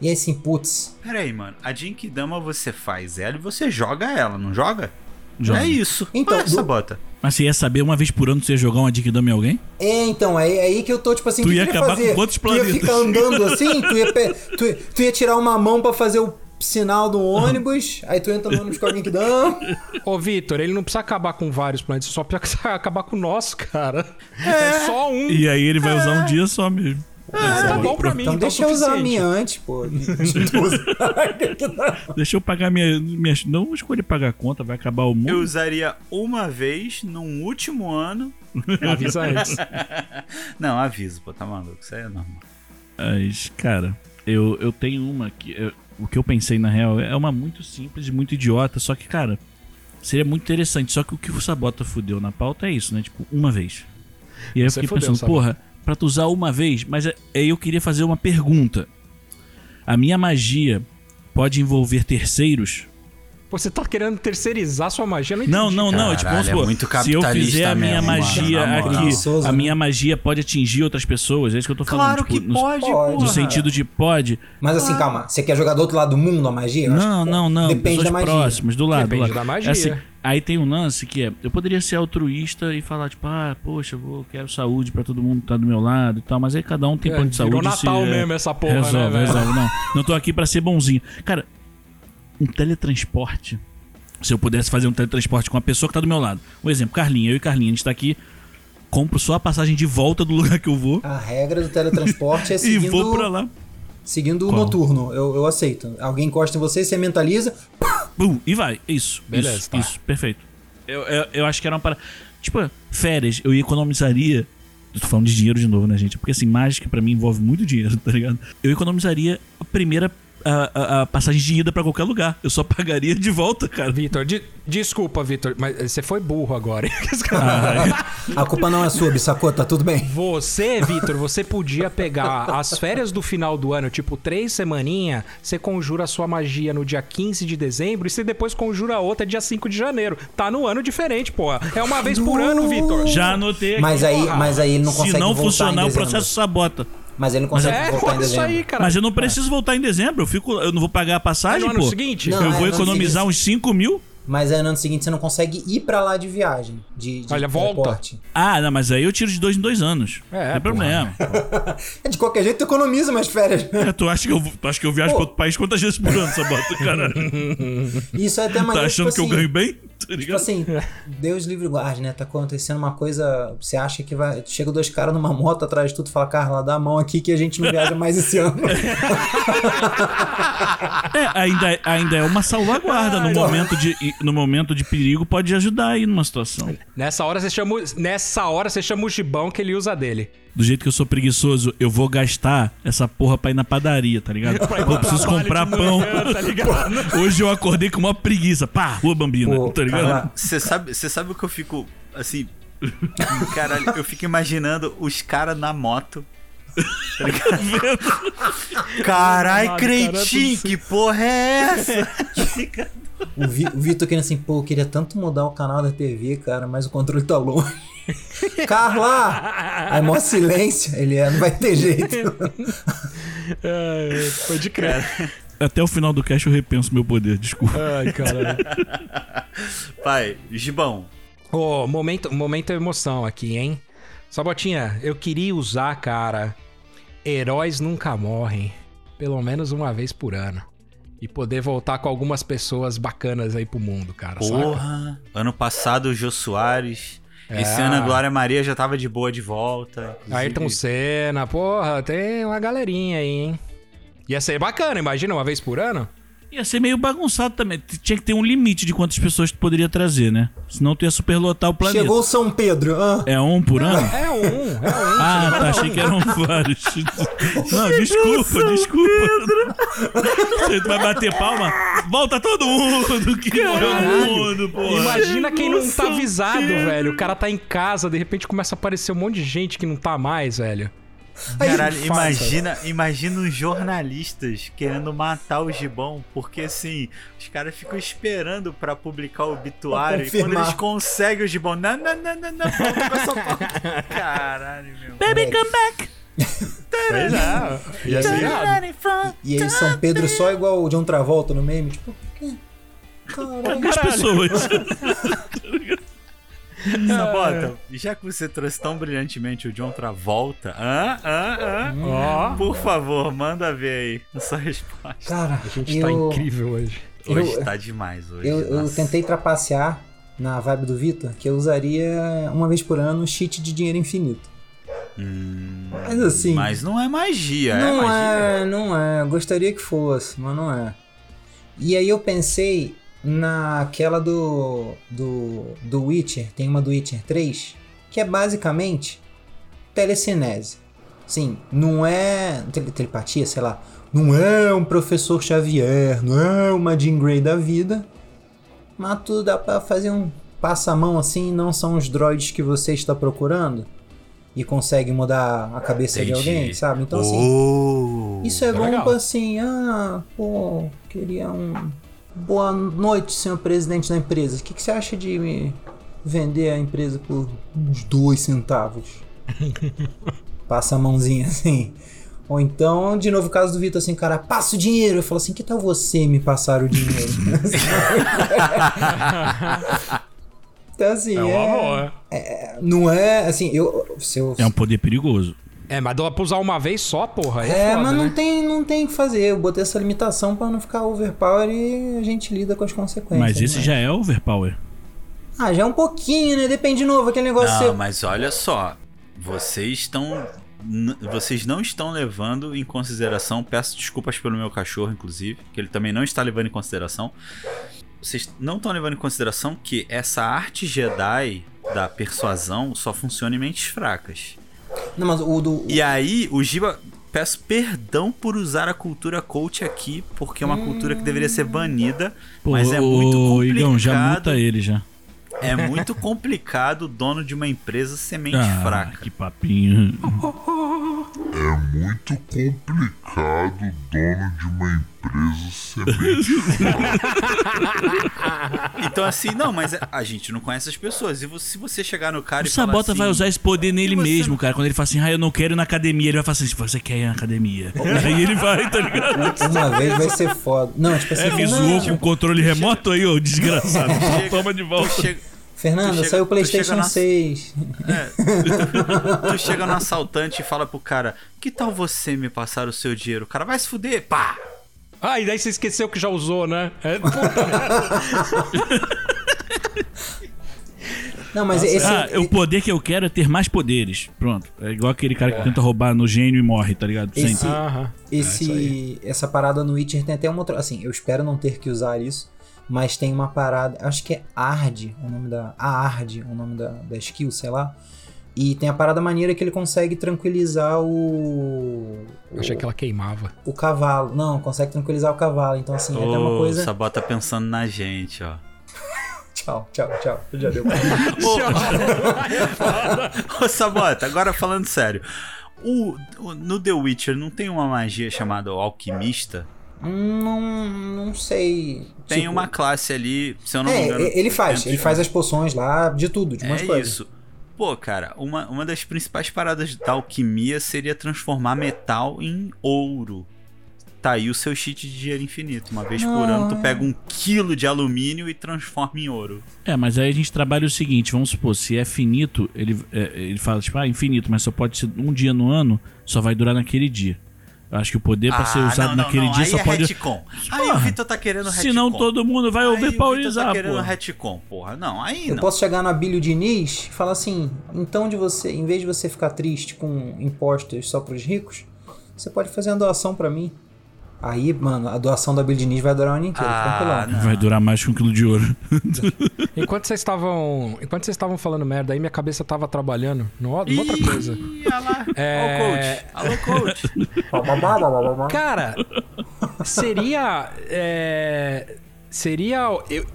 E aí assim, putz. Pera aí, mano. A Genkidama você faz ela e você joga ela, não joga? Joga. É isso. Então, Então, essa do- bota. Mas você ia saber uma vez por ano você ia jogar uma Dikidama em alguém? É, então, é, é aí que eu tô, tipo assim, Tu ia acabar fazer? com quantos Tu ia planetas? ficar andando assim, tu ia, pe- tu, ia- tu ia tirar uma mão pra fazer o sinal do ônibus, aí tu entra no ônibus com alguém que dá. Ô, Vitor, ele não precisa acabar com vários planetas, só precisa acabar com o nosso, cara. É, só um. E aí ele vai usar um dia só mesmo. tá bom pra mim, Então então deixa eu usar a minha antes, pô. Deixa eu pagar minha, minha. Não escolher pagar a conta, vai acabar o Eu mundo. usaria uma vez num último ano. Avisa antes. Não, aviso, pô, tá maluco. Isso aí é normal. Mas, cara, eu, eu tenho uma que. eu- o que eu pensei na real é uma muito simples e muito idiota, só que, cara, seria muito interessante. Só que o que o Sabota fudeu na pauta é isso, né? Tipo, uma vez. E aí eu fiquei fudeu, pensando, Sabota. porra, pra tu usar uma vez, mas é- aí eu queria fazer uma pergunta. A minha magia pode envolver terceiros? Pô, Você tá querendo terceirizar sua magia? Eu Não, entendi. não, não. É tipo, vamos Caralho, é supor, muito se eu fizer a minha mesmo, mano, magia moral. aqui, a né? minha magia pode atingir outras pessoas. É isso que eu tô falando. Claro tipo, que no, pode. No sentido de pode. Mas assim, calma. Você quer jogar do outro lado do mundo a magia? Eu acho Não, que não, não. Depende da magia. próximas, do lado. do Depende lado. da magia. Assim, aí tem um lance que é, eu poderia ser altruísta e falar, tipo, ah, poxa, eu vou, quero saúde pra todo mundo que tá do meu lado e tal, mas aí cada um tem É, plano de saúde. virou Natal se, é, mesmo essa porra, resolve, né, velho? resolve. Não, não tô aqui pra ser bonzinho. Cara, um teletransporte. Se eu pudesse fazer um teletransporte com a pessoa que tá do meu lado. Um exemplo, Carlinha, eu e Carlinha, a gente tá aqui, compro só a passagem de volta do lugar que eu vou A regra do teletransporte é e seguindo, vou pra lá. seguindo o Qual? noturno. Eu, eu aceito. Alguém encosta em você, você mentaliza. Bum, e vai. Isso. Beleza, isso, tá. isso. Perfeito. Eu, eu, eu acho que era uma parada. Tipo, férias, eu economizaria. Eu tô falando de dinheiro de novo, né, gente? Porque assim, mágica pra mim envolve muito dinheiro, tá ligado? Eu economizaria a primeira a, a- a passagem de ida pra qualquer lugar. Eu só pagaria de volta, cara. Vitor, de- desculpa, Vitor, mas você foi burro agora. hein? Ah, A culpa não é sua, Bissacô, tá tudo bem. Você, Vitor, você podia pegar as férias do final do ano, tipo três semaninha, você conjura a sua magia no dia 15 de dezembro e você depois conjura a outra dia 5 de janeiro. Tá no ano diferente, pô. É uma vez por ano, Vitor. já anotei aqui. Mas aí, porra. mas aí ele não consegue Se não voltar funcionar, em o processo sabota. Mas ele não consegue É, voltar em dezembro. aí, cara. Mas eu não preciso voltar em dezembro. Eu, fico, eu não vou pagar a É passagem, no ano pô. seguinte? Não, eu é, vou no economizar uns 5 mil. Mas aí no ano seguinte você não consegue ir pra lá de viagem. De, de Olha, volta. teleporte. Ah, não, mas aí eu tiro de dois em dois anos. É, não tem problema. É, de qualquer jeito tu economiza mais férias. É, tu, acha que eu, tu acha que eu viajo Pô. pra outro país quantas vezes por ano, Sabota? Caralho. Isso é até mais Tá achando que eu ganho bem? Tá Tipo assim, Deus livre e guarde, né? Tá acontecendo uma coisa. Você acha que vai. Chega dois caras numa moto atrás de tudo e fala, Carla, dá a mão aqui que a gente não viaja mais esse ano. É, ainda, ainda é uma salvaguarda. No momento, de, no momento de perigo, pode ajudar aí numa situação. Nessa hora você chama, nessa hora você chama o gibão que ele usa dele. Do jeito que eu sou preguiçoso, eu vou gastar essa porra pra ir na padaria, tá ligado? Pô, eu preciso comprar pão. tá ligado? Hoje eu acordei com uma preguiça. Pá, rua bambina, Pô, tá ligado? Você sabe, você sabe o que eu fico assim. Caralho, eu fico imaginando os caras na moto. Tá ligado? Carai, Creitinho, que porra é essa? O, Vi- o Vitor querendo assim, pô, eu queria tanto mudar o canal da TV, cara, mas o controle tá longe. Carla! Aí, mó silêncio. Ele é, não vai ter jeito. É, pode crer. Até o final do cast eu repenso meu poder, desculpa. Ai, caralho. Pai, Gibão, Ô, momento, momento emoção aqui, hein? Sabotinha, eu queria usar, cara, heróis nunca morrem. Pelo menos uma vez por ano. E poder voltar com algumas pessoas bacanas aí pro mundo, cara. saca? porra. Ano passado o Jô Soares. Esse É. ano a Glória Maria já tava de boa de volta. inclusive. Ayrton Senna, porra, tem uma galerinha aí, hein? Ia ser bacana, imagina, uma vez por ano? Ia ser meio bagunçado também. Tinha que ter um limite de quantas pessoas tu poderia trazer, né? Senão tu ia superlotar o planeta. Chegou o São Pedro. Ah, É um por ano? É um, é um. Ah, tá. Achei que eram vários. Não, desculpa, desculpa. Você vai bater palma? Volta todo mundo que morreu no mundo, pô. Imagina quem não tá avisado, velho. O cara tá em casa, de repente começa a aparecer um monte de gente que não tá mais, velho. Caralho, Faz, imagina, imagina os jornalistas querendo matar o Gibão, porque assim, os caras ficam esperando pra publicar o obituário e quando eles conseguem o Gibão, não, não, não, não, não. Caralho, meu. Baby, come back. Pois é. Ia ser irado. e aí São Pedro só igual o John Travolta no meme, tipo. "Quê? Caralho. As pessoas. Sabota, já que você trouxe tão brilhantemente o John Travolta, hã, hã, hã, Ó, por favor, manda ver aí a sua resposta. Cara, a gente eu, tá incrível hoje. Hoje eu- tá demais, hoje. Eu, eu tentei trapacear na vibe do Vitor que eu usaria uma vez por ano um cheat de dinheiro infinito. Hum, Mas assim. Mas não é magia, é não magia. é, não é. Gostaria que fosse, mas não é. E aí eu pensei naquela do, do, do Witcher, tem uma do Witcher 3, que é basicamente telecinese. Sim, não é tele- telepatia, sei lá. Não é um professor Xavier, não é uma Jean Grey da vida. mas tudo dá pra fazer um passa-mão assim, não são os droids que você está procurando? E consegue mudar a cabeça Entendi. de alguém, sabe? Então assim, Oh. isso é Tá bom legal. pra assim, ah, pô, queria um. Boa noite, senhor presidente da empresa. O que, que você acha de me vender a empresa por uns dois centavos? Passa a mãozinha assim. Ou então, de novo, o caso do Vitor, assim, cara, passa o dinheiro. Eu falo assim, que tal você me passar o dinheiro? então, assim, É uma é, boa. não é, assim, eu, se eu, É um poder perigoso. É, mas dá pra usar uma vez só, porra. aí É, É, foda, mas né? não tem, não tem o que fazer. Eu botei essa limitação pra não ficar overpower e a gente lida com as consequências. Mas esse né? já é overpower. Ah, já é um pouquinho, né? Depende de novo, aquele negócio. Não, seu- mas olha só. Vocês estão. Vocês não estão levando em consideração. Peço desculpas pelo meu cachorro, inclusive, que ele também não está levando em consideração. Vocês não estão levando em consideração que essa arte Jedi da persuasão só funciona em mentes fracas. Não, mas o do. E aí, o Giba. Peço perdão por usar a cultura coach aqui, porque é uma cultura que deveria ser banida, Pô, mas é muito ô, complicado. Igão, já multa ele já. É muito complicado o dono de uma empresa ser mente Ah, fraca. que papinho. É muito complicado dono de uma empresa semente. Então, assim, não, mas a- gente não conhece as pessoas. E se você chegar no cara O e falar Sabota assim, vai usar esse poder nele você mesmo, não- cara. Quando ele fala assim, ah, eu não quero ir na academia, ele vai falar assim, você quer ir na academia. Aí ele vai, tá ligado? Uma vez vai ser foda. Não, tipo assim, É, me zoou com o controle remoto aí, ô desgraçado. Chega- Toma de volta. Tu Fernando, tu chega- saiu o tu PlayStation na- 6. tu chega no assaltante e fala pro cara: Que tal você me passar o seu dinheiro? O cara vai se fuder, pá! Ah, e daí você esqueceu que já usou, né? É, puta, Não, mas esse. Ah, o poder que eu quero é ter mais poderes. Pronto. É igual aquele cara que tenta roubar no gênio e morre, tá ligado? Esse- Sempre. Aham. esse essa parada no Witcher tem até uma outra. Assim, eu espero não ter que usar isso. Mas tem uma parada. Acho que é Ard o nome da. A Ard, o nome da, da skill, sei lá. E tem a parada maneira que ele consegue tranquilizar o. Eu achei que ela queimava. O cavalo. Não, consegue tranquilizar o cavalo. Então, assim, é até uma Ô, coisa. Sabota pensando na gente, ó. Tchau, tchau, tchau. Já deu. Ô, Sabota, agora falando sério. O, o- no The Witcher não tem uma magia chamada Alquimista? Não, não sei. Tem Tipo, uma classe ali, se eu não me É, engano. ele faz. Ele faz as poções lá, de tudo, de umas É coisas. isso. Pô, cara, uma, uma das principais paradas da alquimia seria transformar metal em ouro. Tá aí o seu cheat de dinheiro infinito. Uma vez por ano, tu é. pega um quilo de alumínio e transforma em ouro. É, mas aí a gente trabalha o seguinte, vamos supor, se é finito, ele, é, ele fala, tipo, ah, infinito, mas só pode ser um dia no ano, só vai durar naquele dia. Eu acho que o poder pra ser Ah, usado não, não, naquele não. dia aí só é pode. retcon. Aí o Vitor tá querendo retcon. Senão todo mundo vai Aí o Vitor tá querendo retcon, porra. Não, aí Eu não. posso chegar no Abílio Diniz e falar assim: então, de você, em vez de você ficar triste com impostos só pros ricos, você pode fazer uma doação pra mim. Aí, mano, a doação do Abílio Diniz vai durar um ano inteiro, Ah. Vai durar mais que um quilo de ouro. Enquanto vocês estavam. Enquanto vocês estavam falando merda aí, minha cabeça tava trabalhando numa outra coisa. Ih, olha lá. É- o coach. Alô, coach. Cara, seria. é, seria. Eu,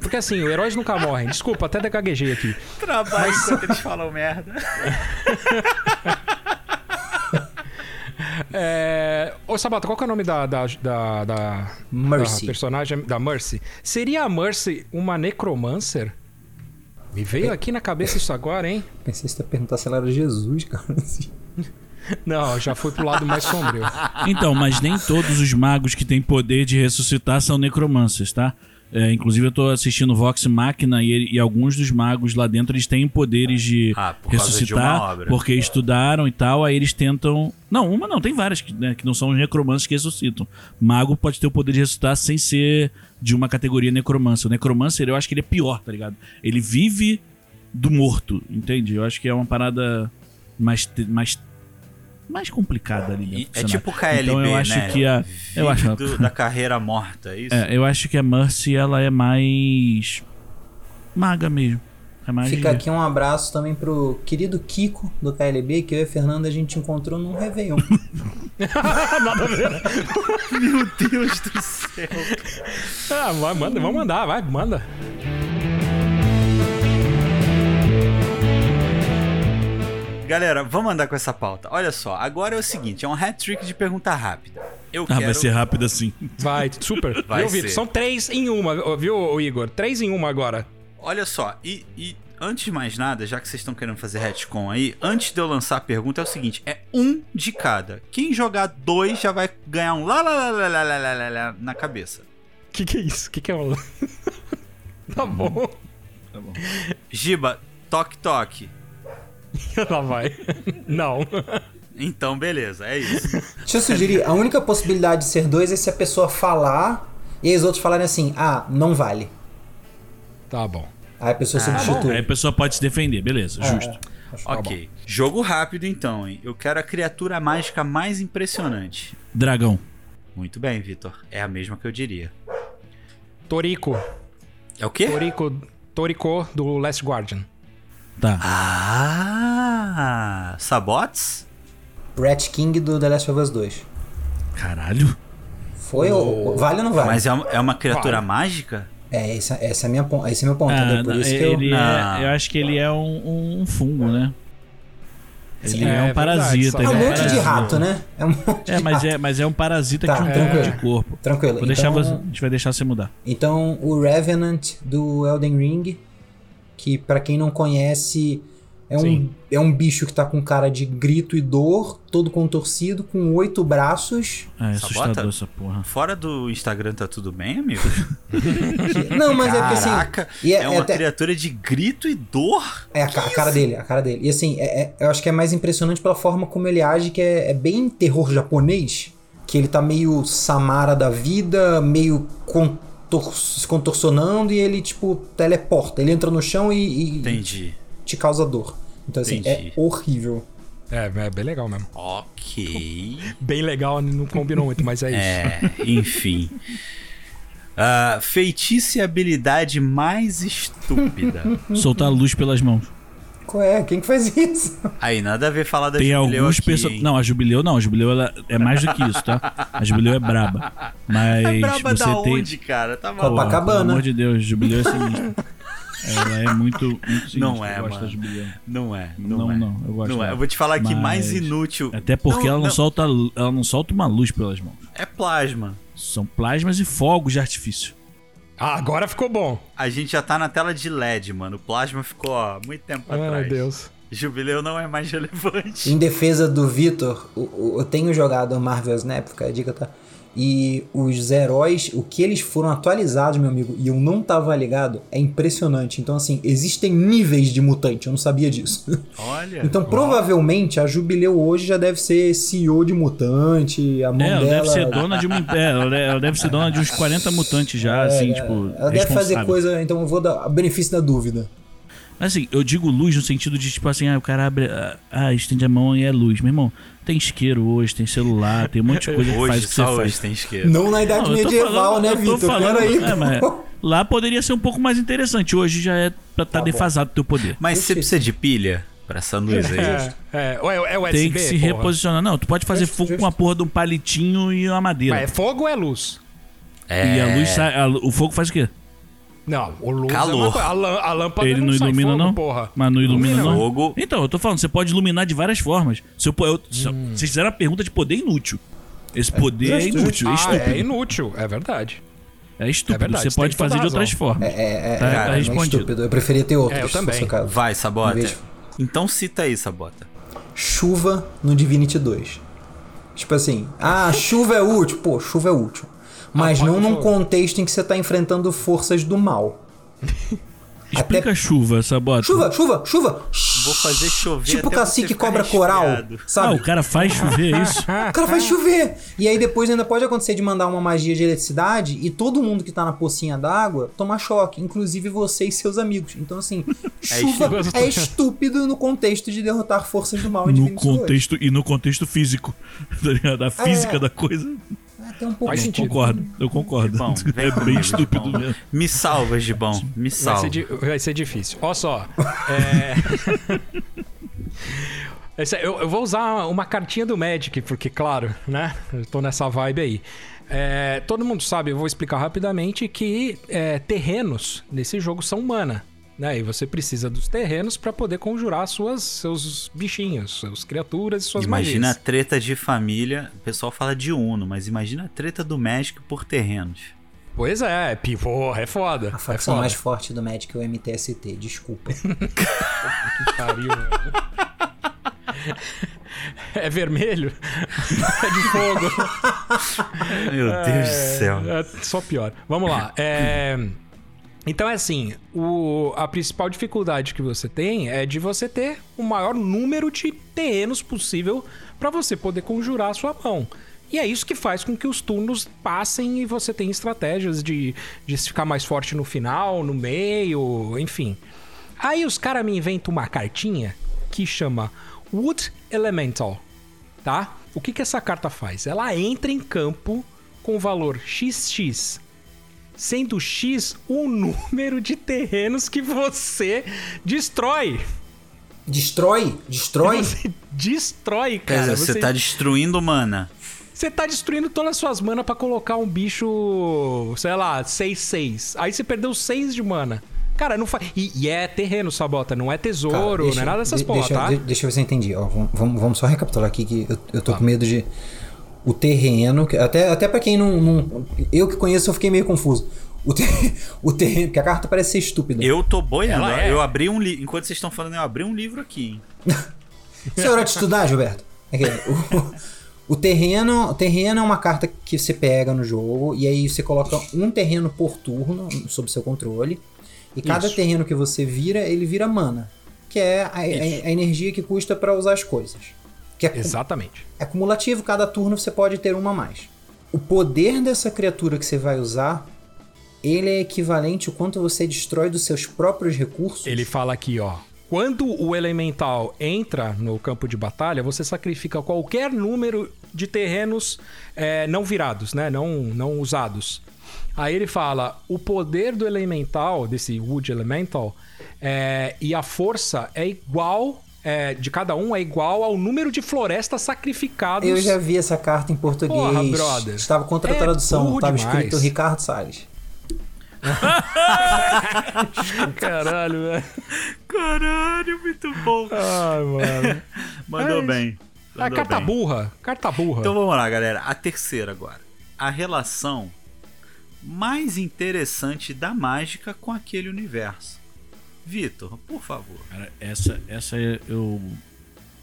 porque assim, os heróis nunca morrem. Desculpa, até degaguejei aqui. Trabalha enquanto eles falam merda. É... Ô, Sabata, qual que é o nome da, da, da, da, Mercy. da personagem da Mercy? Seria a Mercy uma necromancer? Me veio aqui na cabeça isso agora, hein? Pensei que você ia perguntar se ela era Jesus, cara. Não, já fui pro lado mais sombrio. Então, mas nem todos os magos que têm poder de ressuscitar são necromancers, tá? É, inclusive eu tô assistindo Vox Machina e, e alguns dos magos lá dentro eles têm poderes de Ah, por de ressuscitar obra. porque estudaram e tal, aí eles tentam. Não, uma não, tem várias que, né, que não são necromancers que ressuscitam. Mago pode ter o poder de ressuscitar sem ser de uma categoria necromancer. O necromancer eu acho que ele é pior, tá ligado? Ele vive do morto, entende? Eu acho que é uma parada mais mais mais complicada ali. dentro É tipo KLB, Então eu acho né? que a eu acho do- da carreira morta, é isso? é, eu acho que a Mercy ela é mais maga mesmo. É magia. Fica aqui um abraço também pro querido Kiko do KLB, que eu e a Fernanda a gente encontrou num Réveillon. Nada a ver. Meu Deus do céu. Ah, vai, manda, vamos mandar, vai, manda. Galera, vamos andar com essa pauta. Olha só, agora é o seguinte: é um hat-trick de pergunta rápida. Eu ah, quero... vai ser rápida sim. Vai, super. Vai viu, Vitor? São três em uma, viu, Igor? Três em uma agora. Olha só, e, e antes de mais nada, já que vocês estão querendo fazer retcon aí, antes de eu lançar a pergunta é o seguinte: é um de cada. Quem jogar dois já vai ganhar um lá lá lá lá lá lá, lá na cabeça. Que que é isso? Que que é um? tá bom. Tá bom. Giba, toque toque. Lá vai. Não. Então, beleza, é isso. Deixa eu sugerir, a única possibilidade de ser dois é se a pessoa falar e aí os outros falarem assim, ah, não vale. Tá bom. Aí a pessoa Aí substitui. a pessoa pode se defender, beleza, É, justo. é. ok. Jogo rápido então, hein? Eu quero a criatura mágica mais impressionante. Dragão. Muito bem, Vitor. É a mesma que eu diria. Torico. É o quê? Torico. Torico do Last Guardian. Tá. Ah! Sabots? Rat King do The Last of Us 2. Caralho. Foi ou vale ou não vale? Mas é uma, é uma criatura Vale. mágica? É, essa, essa é a minha esse é meu ponto, Ah? Por não, isso que eu... é, eu acho que ele é um, um fungo, né? Ele É é, um verdade, parasita. sabe? É um ele monte de rato, né? É um monte É, de mas rato. é, mas é um parasita Tá, que um tranquilo. de corpo. Tranquilo. Vou deixar então, você, a gente vai deixar você mudar. então, o Revenant do Elden Ring, que pra quem não conhece, é um, Sim. é um bicho que tá com cara de grito e dor, todo contorcido, com oito braços. Ah, é Sabota? assustador essa porra. Fora do Instagram tá tudo bem, amigo? Não, mas é porque assim. Caraca, e é, é, é uma até- criatura de grito e dor? É a, a cara dele, a cara dele. E assim, é- é- eu acho que é mais impressionante pela forma como ele age, que é, é bem terror japonês. Que ele tá meio Samara da vida, meio contor se contorcionando e ele, tipo, teleporta. Ele entra no chão e, e Entendi. te causa dor. Então, assim, Entendi. é horrível. É, é bem legal mesmo. Ok. Bem legal, não combinou muito, mas é isso. É, enfim. Ah, feitiço e habilidade mais estúpida. Soltar luz pelas mãos. Qual é? Quem que faz isso? Aí, nada a ver falar da Tem Jubileu alguns pessoas. Não, a Jubileu não. A Jubileu ela é mais do que isso, tá? A Jubileu é braba. Mas É braba você da tem. onde, cara? Tá maluco. Copacabana. Pelo amor de Deus, Jubileu é sinistro. Ela é muito, muito sinistra. Não é, eu gosto mano. da Jubileu. Não é, não, Não, é. não, eu gosto Não é. Eu vou te falar que mais Mas- inútil. Até porque ela não, solta ela não solta uma luz pelas mãos. É plasma. São plasmas e fogos de artifício. Ah, agora ficou bom. A gente já tá na tela de LED, mano. O plasma ficou, ó, muito tempo Ai, atrás. meu Deus. Jubileu não é mais relevante. Em defesa do Vitor, o- o- eu tenho jogado Marvel Snap, fica a dica, tá? E os heróis, o que eles foram atualizados, meu amigo, e eu não tava ligado, é impressionante. Então, assim, existem níveis de mutante, eu não sabia disso. Olha. Então, provavelmente, a Jubileu hoje já deve ser CEO de mutante, a mão É, ela dela... deve ser dona de um. É, ela deve- ser dona de uns 40 mutantes já, assim, tipo. Ela deve fazer coisa, então eu vou dar benefício da dúvida. Mas assim, eu digo luz no sentido de, tipo assim, ah, o cara abre. ah, Ah, estende a mão e é luz. Meu irmão, tem isqueiro hoje, tem celular, tem um monte de coisa que faz o que você só hoje faz. tem esquerda. Não na idade Não, medieval, falando- né, Vitor? falando- Peraí. é, mas Lá poderia ser um pouco mais interessante. Hoje já é pra estar Tá bom. defasado o teu poder. Mas você precisa de pilha pra essa luz aí? É, é, é, é USB, Tem que se porra? reposicionar. Não, tu pode fazer fogo justo. com a porra de um palitinho e uma madeira. Mas é fogo ou é luz? É. E a luz sai. a- o fogo faz o quê? Não, o luz Calor. é uma coisa. A, lã- a lâmpada Ele não, não sai ilumina, fogo, não? porra. Mas não ilumina, Ilumina. não? Fogo. Então, eu tô falando, você pode iluminar de várias formas. Se eu, eu, se- Hum. Vocês fizeram a pergunta de poder inútil. Esse poder é, justo, inútil, é Ah, estúpido. é inútil, é verdade. É estúpido. É verdade, você pode fazer de outras formas. É, é, Tá- é, tá é estúpido. Eu preferia ter outros, É, eu também. Vai, Sabota. Então cita aí, Sabota. chuva no Divinity 2. Tipo assim, ah, chuva é útil. Pô, chuva é útil. Mas pode não num chuva. contexto em que você tá enfrentando forças do mal. Explica a chuva, Sabota. Chuva, chuva, chuva! Vou fazer chover Tipo até cacique cobra coral, resfriado. Ah, sabe? o cara faz chover é isso? O cara faz chover. E aí depois ainda pode acontecer de mandar uma magia de eletricidade e todo mundo que tá na pocinha d'água tomar choque, inclusive você e seus amigos. Então assim, chuva estúpido. é estúpido no contexto de derrotar forças do mal em No Divinity 2. contexto, e no contexto físico. Tá ligado? A física É. da coisa. Até um pouco. Faz sentido. concordo, eu concordo. Bom, é comigo, bem estúpido Gibão. mesmo. Me salva, Gibão. Me Vai salva. ser, di- vai ser difícil. Olha só. é- Esse- eu, eu vou usar uma cartinha do Magic, porque, claro, né? Eu tô nessa vibe aí. É, todo mundo sabe, eu vou explicar rapidamente que é, terrenos nesse jogo são mana. Né? E você precisa dos terrenos para poder conjurar suas, seus bichinhos, suas criaturas e suas Imagina a magias. treta de família. O pessoal fala de Uno, mas imagina a treta do Magic por terrenos. Pois é, pivô, é foda. A é facção foda. mais forte do Magic é o MTST, desculpa. Que pariu, velho. É vermelho? É de fogo. Meu Deus do céu. É, só pior. Vamos lá. É, Então é assim, o... a principal dificuldade que você tem é de você ter o maior número de terrenos possível para você poder conjurar a sua mão. E é isso que faz com que os turnos passem e você tenha estratégias de, de ficar mais forte no final, no meio, enfim. Aí os caras me inventam uma cartinha que chama Wood Elemental, tá? O que, que essa carta faz? Ela entra em campo com valor XX, sendo X o número de terrenos que você destrói. Destrói? Destrói? Você destrói, cara. dizer, você tá destruindo mana. Você tá destruindo todas as suas manas pra colocar um bicho, sei lá, 6-6. Aí você perdeu 6 de mana. Cara, não faz. E, e é terreno, Sabota, não é Cara, tesouro, deixa- não é nada dessas de- porra, deixa, tá? de- deixa eu ver se eu entendi. Ó, vamos- vamos, vamos só recapitular aqui que eu, eu tô com medo de. O terreno. Até, até pra quem não, não- Eu que conheço, eu fiquei meio confuso. O, te- o terreno. Porque a carta parece ser estúpida. Eu tô boiando. Ela é. Eu abri um livro. Enquanto vocês estão falando, eu abri um livro aqui. hein? Você é hora de estudar, Gilberto? Aqui, o, o terreno, o terreno é uma carta que você pega no jogo e aí você coloca um terreno por turno sob seu controle. E cada Isso. terreno que você vira, ele vira mana. Que é a, a- a energia que custa pra usar as coisas. Que é, Exatamente. é cumulativo, cada turno você pode ter uma a mais. O poder dessa criatura que você vai usar, ele é equivalente ao quanto você destrói dos seus próprios recursos. Ele fala aqui, ó. Quando o elemental entra no campo de batalha, você sacrifica qualquer número de terrenos é, não virados, né? Não, não usados. Aí ele fala: o poder do elemental, desse Wood Elemental, é, e a força é igual. É, de cada um é igual ao número de florestas sacrificados. Eu já vi essa carta em português. Porra, brother. Estava contra a É tradução. Estava demais. escrito Ricardo Salles. Caralho, velho. Caralho, muito bom. Ai, mano. Mandou Mas- bem. A Mandou carta bem. burra. Carta burra. Então vamos lá, galera. A terceira agora. A relação mais interessante da mágica com aquele universo. Vitor, por favor. Cara, essa, essa eu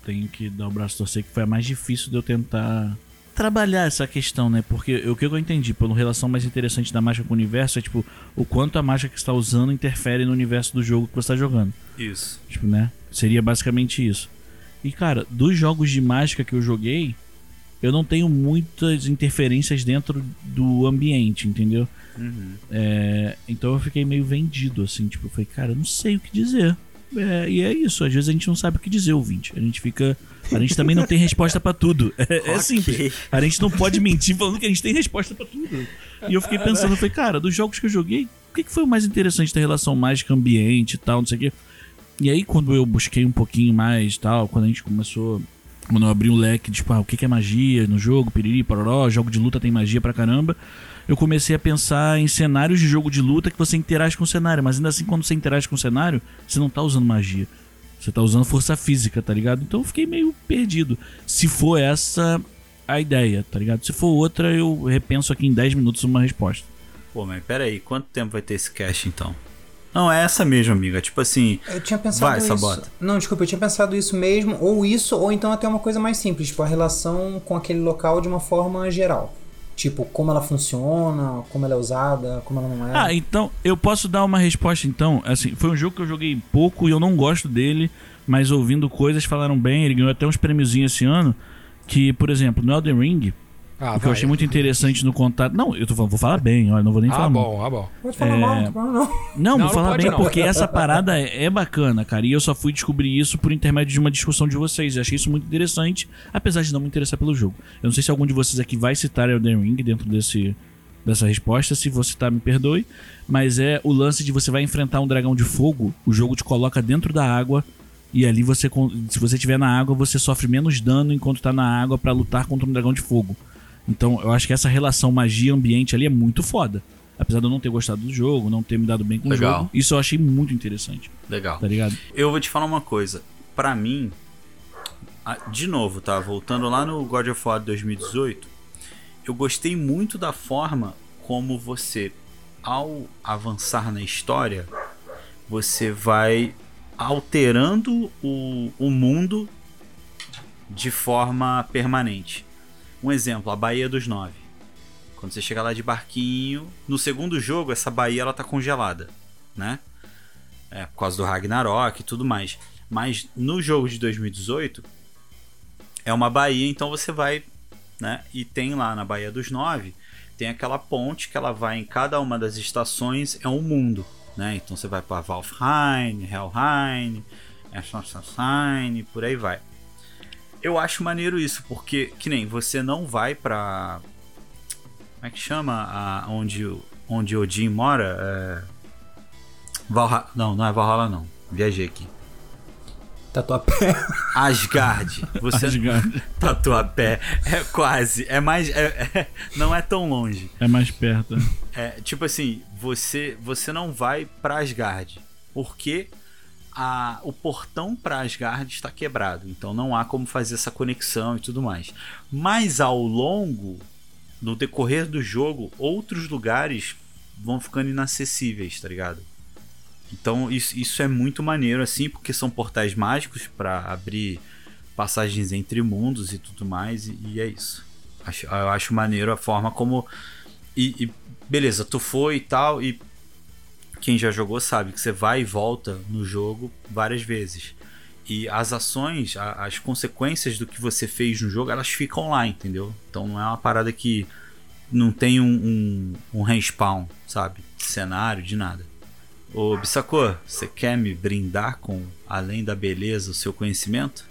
tenho que dar o braço a torcer, que foi a mais difícil de eu tentar trabalhar essa questão, né? Porque o que eu entendi pela relação mais interessante da mágica com o universo é, tipo, o quanto a mágica que você está usando interfere no universo do jogo que você está jogando. Isso. Tipo, né? Seria basicamente isso. E, cara, dos jogos de mágica que eu joguei, eu não tenho muitas interferências dentro do ambiente, entendeu? É, então eu fiquei meio vendido, assim, tipo, eu falei, cara, eu não sei o que dizer. É, e é isso, às vezes a gente não sabe o que dizer, ouvinte. A gente fica. A gente também não tem resposta pra tudo. É, é Ok. simples. A gente não pode mentir falando que a gente tem resposta pra tudo. E eu fiquei pensando, eu falei, cara, dos jogos que eu joguei, o que, que foi o mais interessante da relação mágica ambiente e tal, não sei o quê. E aí, quando eu busquei um pouquinho mais tal, quando a gente começou. Quando eu abri o leque, tipo, ah, o que é magia no jogo, piriri, pororó, jogo de luta tem magia pra caramba. Eu comecei a pensar em cenários de jogo de luta que você interage com o cenário, mas ainda assim, quando você interage com o cenário, você não tá usando magia. Você tá usando força física, tá ligado? Então eu fiquei meio perdido. Se for essa a ideia, tá ligado? Se for outra, eu repenso aqui em 10 minutos uma resposta. Pô, mas pera aí, quanto tempo vai ter esse cast então? Não, é essa mesmo, amiga. Tipo assim. Eu tinha pensado Vai, isso. Sabota. Não, desculpa, eu tinha pensado isso mesmo, ou isso, ou então até uma coisa mais simples, tipo, a relação com aquele local de uma forma geral. Tipo, como ela funciona, como ela é usada, como ela não é. Ah, então, eu posso dar uma resposta então. Assim, foi um jogo que eu joguei pouco e eu não gosto dele, mas ouvindo coisas falaram bem, ele ganhou até uns prêmiozinhos esse ano. Que, por exemplo, no Elden Ring, Ah, o que eu achei muito interessante no contato. Não, eu tô falando, vou falar bem, olha, não vou nem Ah, falar mal. bom, ah, bom. Pode falar mal, não não. Não, Não, vou não falar pode bem não. porque essa parada é é bacana, cara. E eu só fui descobrir isso por intermédio de uma discussão de vocês. Eu achei isso muito interessante, apesar de não me interessar pelo jogo. Eu não sei se algum de vocês aqui vai citar Elden Ring dentro desse, dessa resposta. Se você tá, me perdoe. Mas é o lance de você vai enfrentar um dragão de fogo, o jogo te coloca dentro da água. E ali você, se você estiver na água, você sofre menos dano enquanto tá na água pra lutar contra um dragão de fogo. Então eu acho que essa relação magia-ambiente ali é muito foda. Apesar de eu não ter gostado do jogo, não ter me dado bem com Legal. o jogo. Isso eu achei muito interessante, Legal. tá ligado? Eu vou te falar uma coisa. Pra mim, de novo, tá? Voltando lá no God of War 2018, eu gostei muito da forma como você, ao avançar na história, você vai alterando o, o mundo de forma permanente. Um exemplo, a Baía dos Nove. Quando você chega lá de barquinho, no segundo jogo essa baía ela tá congelada, né? É, por causa do Ragnarok e tudo mais. Mas no jogo de 2018 é uma baía, então você vai, né? E tem lá na Baía dos Nove, tem aquela ponte que ela vai em cada uma das estações, é um mundo, né? Então você vai para Valfheim, Helheim, Essenstein, por aí vai. Eu acho maneiro isso, porque que nem você não vai pra. Como é que chama? A, onde, o- onde Odin mora? É... Valha... Não, não é Valhalla não. Viajei aqui. Tatuapé. Asgard. Você Asgard. Tatuapé. É quase. É mais. é- é- não é tão longe. É mais perto. É, tipo assim, você você não vai pra Asgard. Porque a, o portão pra Asgard está quebrado. Então não há como fazer essa conexão e tudo mais. Mas ao longo, no decorrer do jogo, outros lugares vão ficando inacessíveis, tá ligado? Então isso, isso é muito maneiro, assim, porque são portais mágicos para abrir passagens entre mundos e tudo mais, e, e é isso. Acho, eu acho maneiro a forma como. E, e beleza, tu foi e tal, e quem já jogou sabe que você vai e volta no jogo várias vezes. E as ações, a- as consequências do que você fez no jogo, elas ficam lá, entendeu? Então não é uma parada que não tem um, um, um respawn, sabe? De cenário, de nada. Ô Bissacô, você quer me brindar com, além da beleza, o seu conhecimento?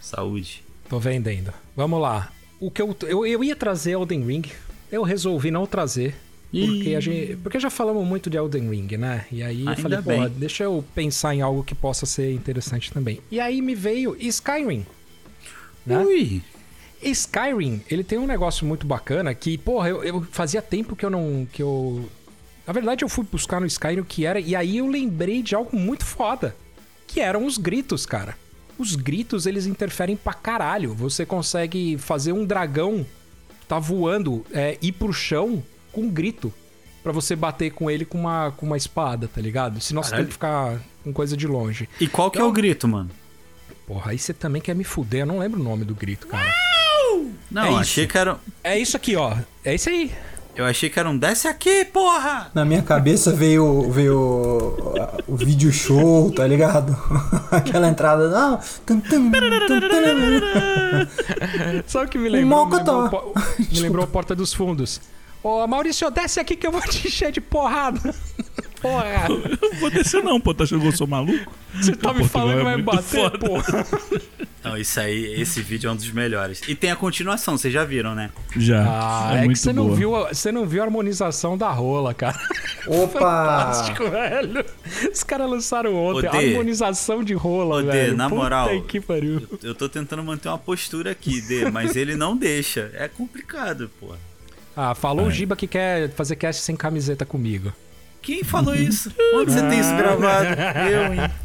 Saúde. Tô vendendo. Vamos lá. O que eu, eu, eu ia trazer Elden Ring, eu resolvi não trazer. Porque, a gente, porque já falamos muito de Elden Ring, né? E aí eu Ainda falei, bem. pô, deixa eu pensar em algo que possa ser interessante também. E aí me veio Skyrim. Né? Ui! Skyrim, ele tem um negócio muito bacana que, porra, eu, eu fazia tempo que eu não. que eu. Na verdade, eu fui buscar no Skyrim o que era, e aí eu lembrei de algo muito foda. Que eram os gritos, cara. Os gritos, eles interferem pra caralho. Você consegue fazer um dragão tá voando é, ir pro chão com um grito. Pra você bater com ele com uma, com uma espada, tá ligado? Senão você tem Caralho. que ficar com coisa de longe. E qual que é Então- o grito, mano? Porra, aí você também quer me fuder. Eu não lembro o nome do grito, cara. Não, É isso. achei que era. É isso aqui, ó. É isso aí. Eu achei que era um desce aqui, porra! Na minha cabeça veio, veio o, o vídeo show, tá ligado? Aquela entrada. Não. Tum, tum, tum, tum. Sabe o que me lembrou? Me lembrou, me lembrou a Porta dos Fundos. Ô, Maurício, desce aqui que eu vou te encher de porrada. Porra, Não vou descer não, pô. Tá achando que eu sou maluco? você tá me Portugal falando que é vai muito bater, foda. porra. Não, isso aí, esse vídeo é um dos melhores. E tem a continuação, vocês já viram, né? Já. Ah, é, é, que muito você não, viu, a- você não viu a harmonização da rola, cara. Opa! Fantástico, velho. Os caras lançaram ontem. Ô, Dê. harmonização de rola, Ô, Dê, velho. na Puta moral. que pariu. Eu tô tentando manter uma postura aqui, Dê, mas ele não deixa. É complicado, porra. Ah, falou o Giba que quer fazer cast sem camiseta comigo. Quem falou isso? Onde você tem isso gravado? Eu, hein?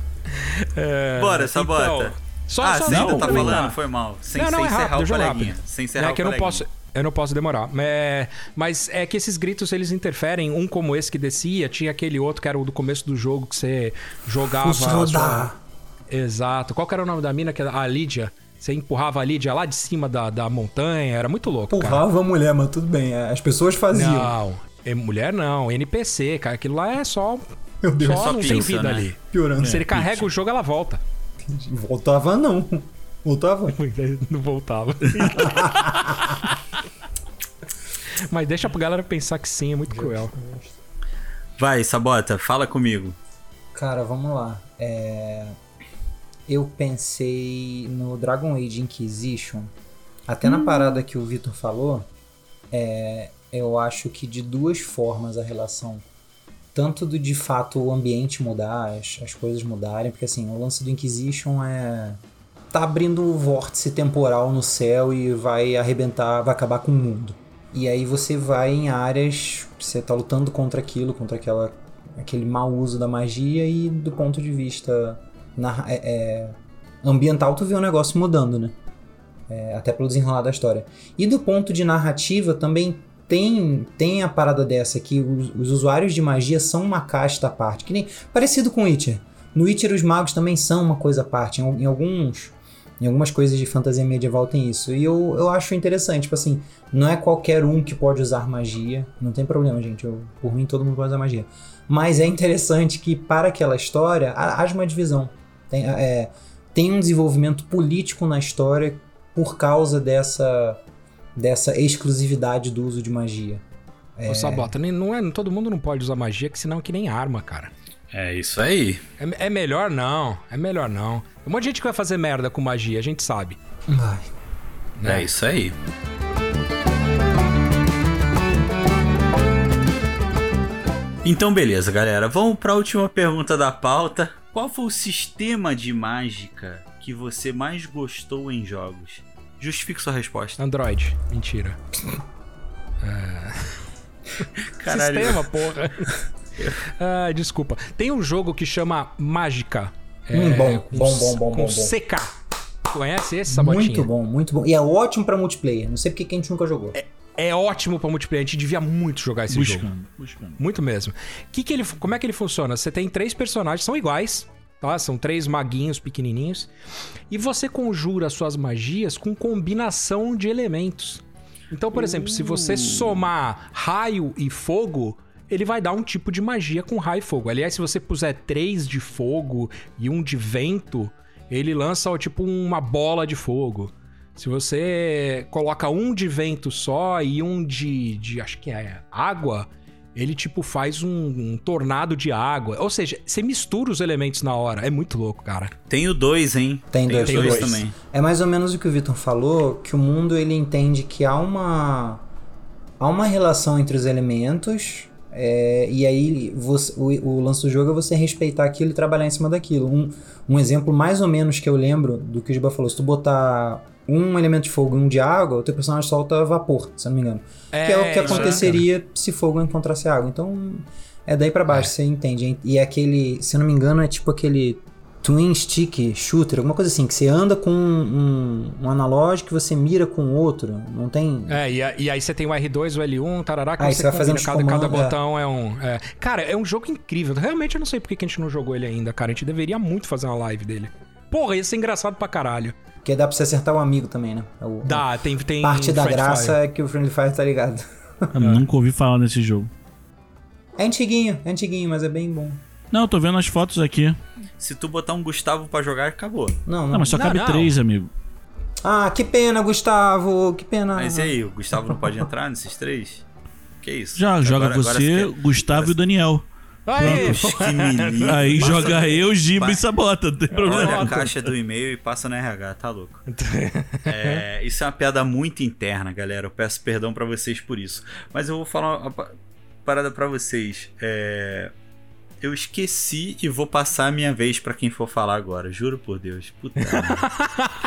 É, Bora, Sabota. então, só, ah, só você ainda não, tá falando? Foi mal. Sem, não, não, sem é encerrar rápido, o jogo coleguinha. rápido. Sem encerrar é o que eu não posso. Eu não posso demorar. É, mas é que esses gritos eles interferem. Um como esse que descia, tinha aquele outro que era o do começo do jogo que você jogava. Sua-. Exato. Qual que era o nome da mina? Que era a Lídia. Você empurrava a Lídia lá de cima da, da montanha. Era muito louco, cara. Empurrava a mulher, mas tudo bem. é, As pessoas faziam. Não, é mulher não. NPC, cara. Aquilo lá é só. Meu Deus, Só só não tem vida né? ali. piorando. Se ele carrega o jogo, ela volta. Voltava não. Voltava? Não voltava. Mas deixa pra galera pensar que sim, é muito cruel. Vai, Sabota, fala comigo. Cara, vamos lá. É, Eu pensei no Dragon Age Inquisition. Até na parada que o Vitor falou, é, eu acho que de duas formas a relação. Tanto do de fato o ambiente mudar, as, as coisas mudarem, porque assim, o lance do Inquisition é. tá abrindo um vórtice temporal no céu e vai arrebentar, vai acabar com o mundo. E aí você vai em áreas, você tá lutando contra aquilo, contra aquela, aquele mau uso da magia e do ponto de vista narra- é, é, ambiental tu vê o negócio mudando, né? É, até pelo desenrolar da história. E do ponto de narrativa também tem, tem a parada dessa que os, os usuários de magia são uma casta à parte, que nem parecido com Witcher. No Witcher os magos também são uma coisa à parte. Em, em alguns em algumas coisas de fantasia medieval tem isso. E eu, eu acho interessante, tipo assim, não é qualquer um que pode usar magia. Não tem problema, gente. Eu, por mim, todo mundo pode usar magia. Mas é interessante que, para aquela história, ha- haja uma divisão. Tem, é, tem um desenvolvimento político na história por causa dessa, dessa exclusividade do uso de magia. Ô, Sabota, nem- não é, todo mundo não pode usar magia, que senão é que nem arma, cara. É isso aí. É, é melhor não, é melhor não. Tem um monte de gente que vai fazer merda com magia, a gente sabe. Ai, É isso aí. Então, beleza, galera. Vamos para a última pergunta da pauta. Qual foi o sistema de mágica que você mais gostou em jogos? Justifique sua resposta. Android, mentira. Caralho. Sistema, porra. ah, desculpa. Tem um jogo que chama Mágica. Hum, bom, com bom, bom, bom, com bom, bom. CK. Conhece esse, Sabotinha? muito bom, muito bom. E é ótimo pra multiplayer. Não sei porque que a gente nunca jogou. É ótimo pra multiplayer. A gente devia muito jogar esse jogo. Buscando, buscando. Muito mesmo. Que que ele, como é que ele funciona? Você tem três personagens, são iguais, tá? São três maguinhos pequenininhos. E você conjura suas magias com combinação de elementos. Então, por exemplo, se você somar raio e fogo, ele vai dar um tipo de magia com raio e fogo. Aliás, se você puser três de fogo e um de vento, ele lança ó, tipo uma bola de fogo. Se você coloca um de vento só e um de, de acho que é água, ele tipo faz um, um tornado de água. Ou seja, você mistura os elementos na hora. É muito louco, cara. Tem o 2, hein? Tem dois, dois dois. também. É mais ou menos o que o Vitor falou, que o mundo ele entende que há uma há uma relação entre os elementos é, e aí você- o, o lance do jogo é você respeitar aquilo e trabalhar em cima daquilo. Um, um exemplo mais ou menos que eu lembro do que o Giba falou, se tu botar um elemento de fogo e um de água, o teu personagem solta vapor, se eu não me engano. que é o que isso, aconteceria se fogo encontrasse água. Então é daí pra baixo, você entende. E é aquele, se eu não me engano, é tipo aquele twin stick shooter, alguma coisa assim, que você anda com um, um analógico e você mira com outro. Não tem. É, e, a- e aí você tem o R2, o L1, tarará, que Aí você, você vai fazendo cada, cada comandos, é. botão é, um... é. Cara, é um jogo incrível. Realmente eu não sei por que que a gente não jogou ele ainda, cara. A gente deveria muito fazer uma live dele. Porra, ia ser engraçado pra caralho. Porque dá pra você acertar o amigo também, né? É o- Dá, tem... tem Parte da graça Fire. é que o Friendly Fire tá ligado. Eu nunca ouvi falar nesse jogo. É antiguinho, é antiguinho, mas é bem bom. Não, eu tô vendo as fotos aqui. Se tu botar um Gustavo pra jogar, acabou. Não, não. Não, mas só Não, cabe não. três, amigo. Ah, que pena, Gustavo. Que pena. Mas e aí, o Gustavo não pode entrar nesses três? Que isso? Já, joga Agora- agora você, você quer- Gustavo e o Daniel. Aí. Aí Passa- joga eu, Giba e Sabota, não tem problema. Olha a caixa do e-mail e passa no RH, tá louco. É, isso é uma piada muito interna, galera. Eu peço perdão pra vocês por isso. Mas eu vou falar uma pa- parada pra vocês. É, eu esqueci e vou passar a minha vez pra quem for falar agora. Juro por Deus. Puta. merda.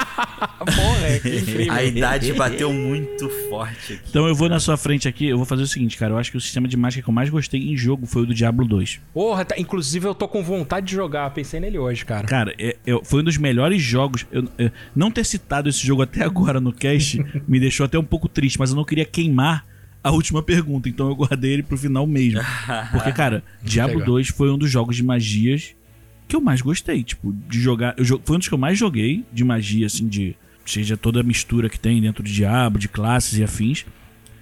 Porra, é que incrível. a idade bateu muito forte aqui. Então eu vou na sua frente aqui, eu vou fazer o seguinte, cara. Eu acho que o sistema de mágica que eu mais gostei em jogo foi o do Diablo 2. Porra, tá- inclusive eu tô com vontade de jogar. Pensei nele hoje, cara. Cara, é- é- foi um dos melhores jogos. Eu, eu- não ter citado esse jogo até agora no cast me deixou até um pouco triste, mas eu não queria queimar a última pergunta, então eu guardei ele pro final mesmo. Porque, cara, Diablo Legal. 2 foi um dos jogos de magias que eu mais gostei. Tipo, de jogar. Eu, foi um dos que eu mais joguei de magia, assim, de. Seja toda a mistura que tem dentro de Diablo, de classes e afins.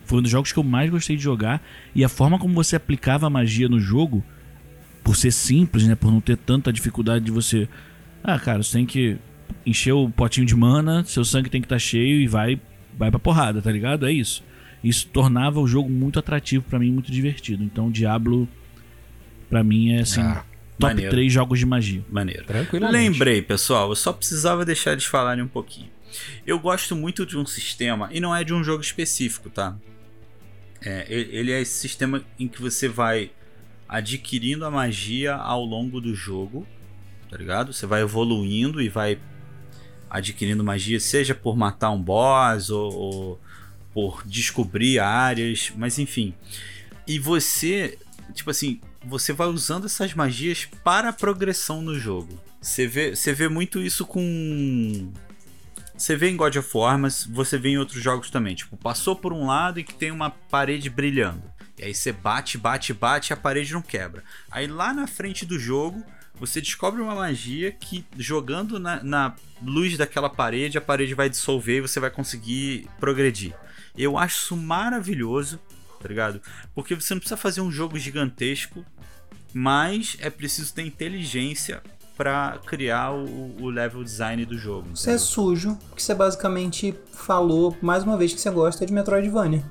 Foi um dos jogos que eu mais gostei de jogar. E a forma como você aplicava a magia no jogo, por ser simples, né? Por não ter tanta dificuldade de você. Ah, cara, você tem que encher o potinho de mana, seu sangue tem que estar cheio e vai, vai pra porrada, tá ligado? É isso. Isso tornava o jogo muito atrativo pra mim, muito divertido. Então, Diablo, pra mim, é assim, Ah, top maneiro. 3 jogos de magia. Maneiro. Tranquilamente. Lembrei, pessoal, eu só precisava deixar eles falarem um pouquinho. Eu gosto muito de um sistema, e não é de um jogo específico, tá? É, ele é esse sistema em que você vai adquirindo a magia ao longo do jogo, tá ligado? Você vai evoluindo e vai adquirindo magia, seja por matar um boss ou, ou por descobrir áreas, mas enfim. E você, tipo assim, você vai usando essas magias para a progressão no jogo. Você vê, você vê muito isso com. Você vê em God of War, mas você vê em outros jogos também. Tipo, passou por um lado e que tem uma parede brilhando. E aí você bate, bate, bate e a parede não quebra. Aí lá na frente do jogo, você descobre uma magia que jogando na, na luz daquela parede, a parede vai dissolver e você vai conseguir progredir. Eu acho isso maravilhoso, tá ligado? Porque você não precisa fazer um jogo gigantesco, mas é preciso ter inteligência pra criar o, o level design do jogo. Você é sujo, porque você basicamente falou mais uma vez que você gosta de Metroidvania.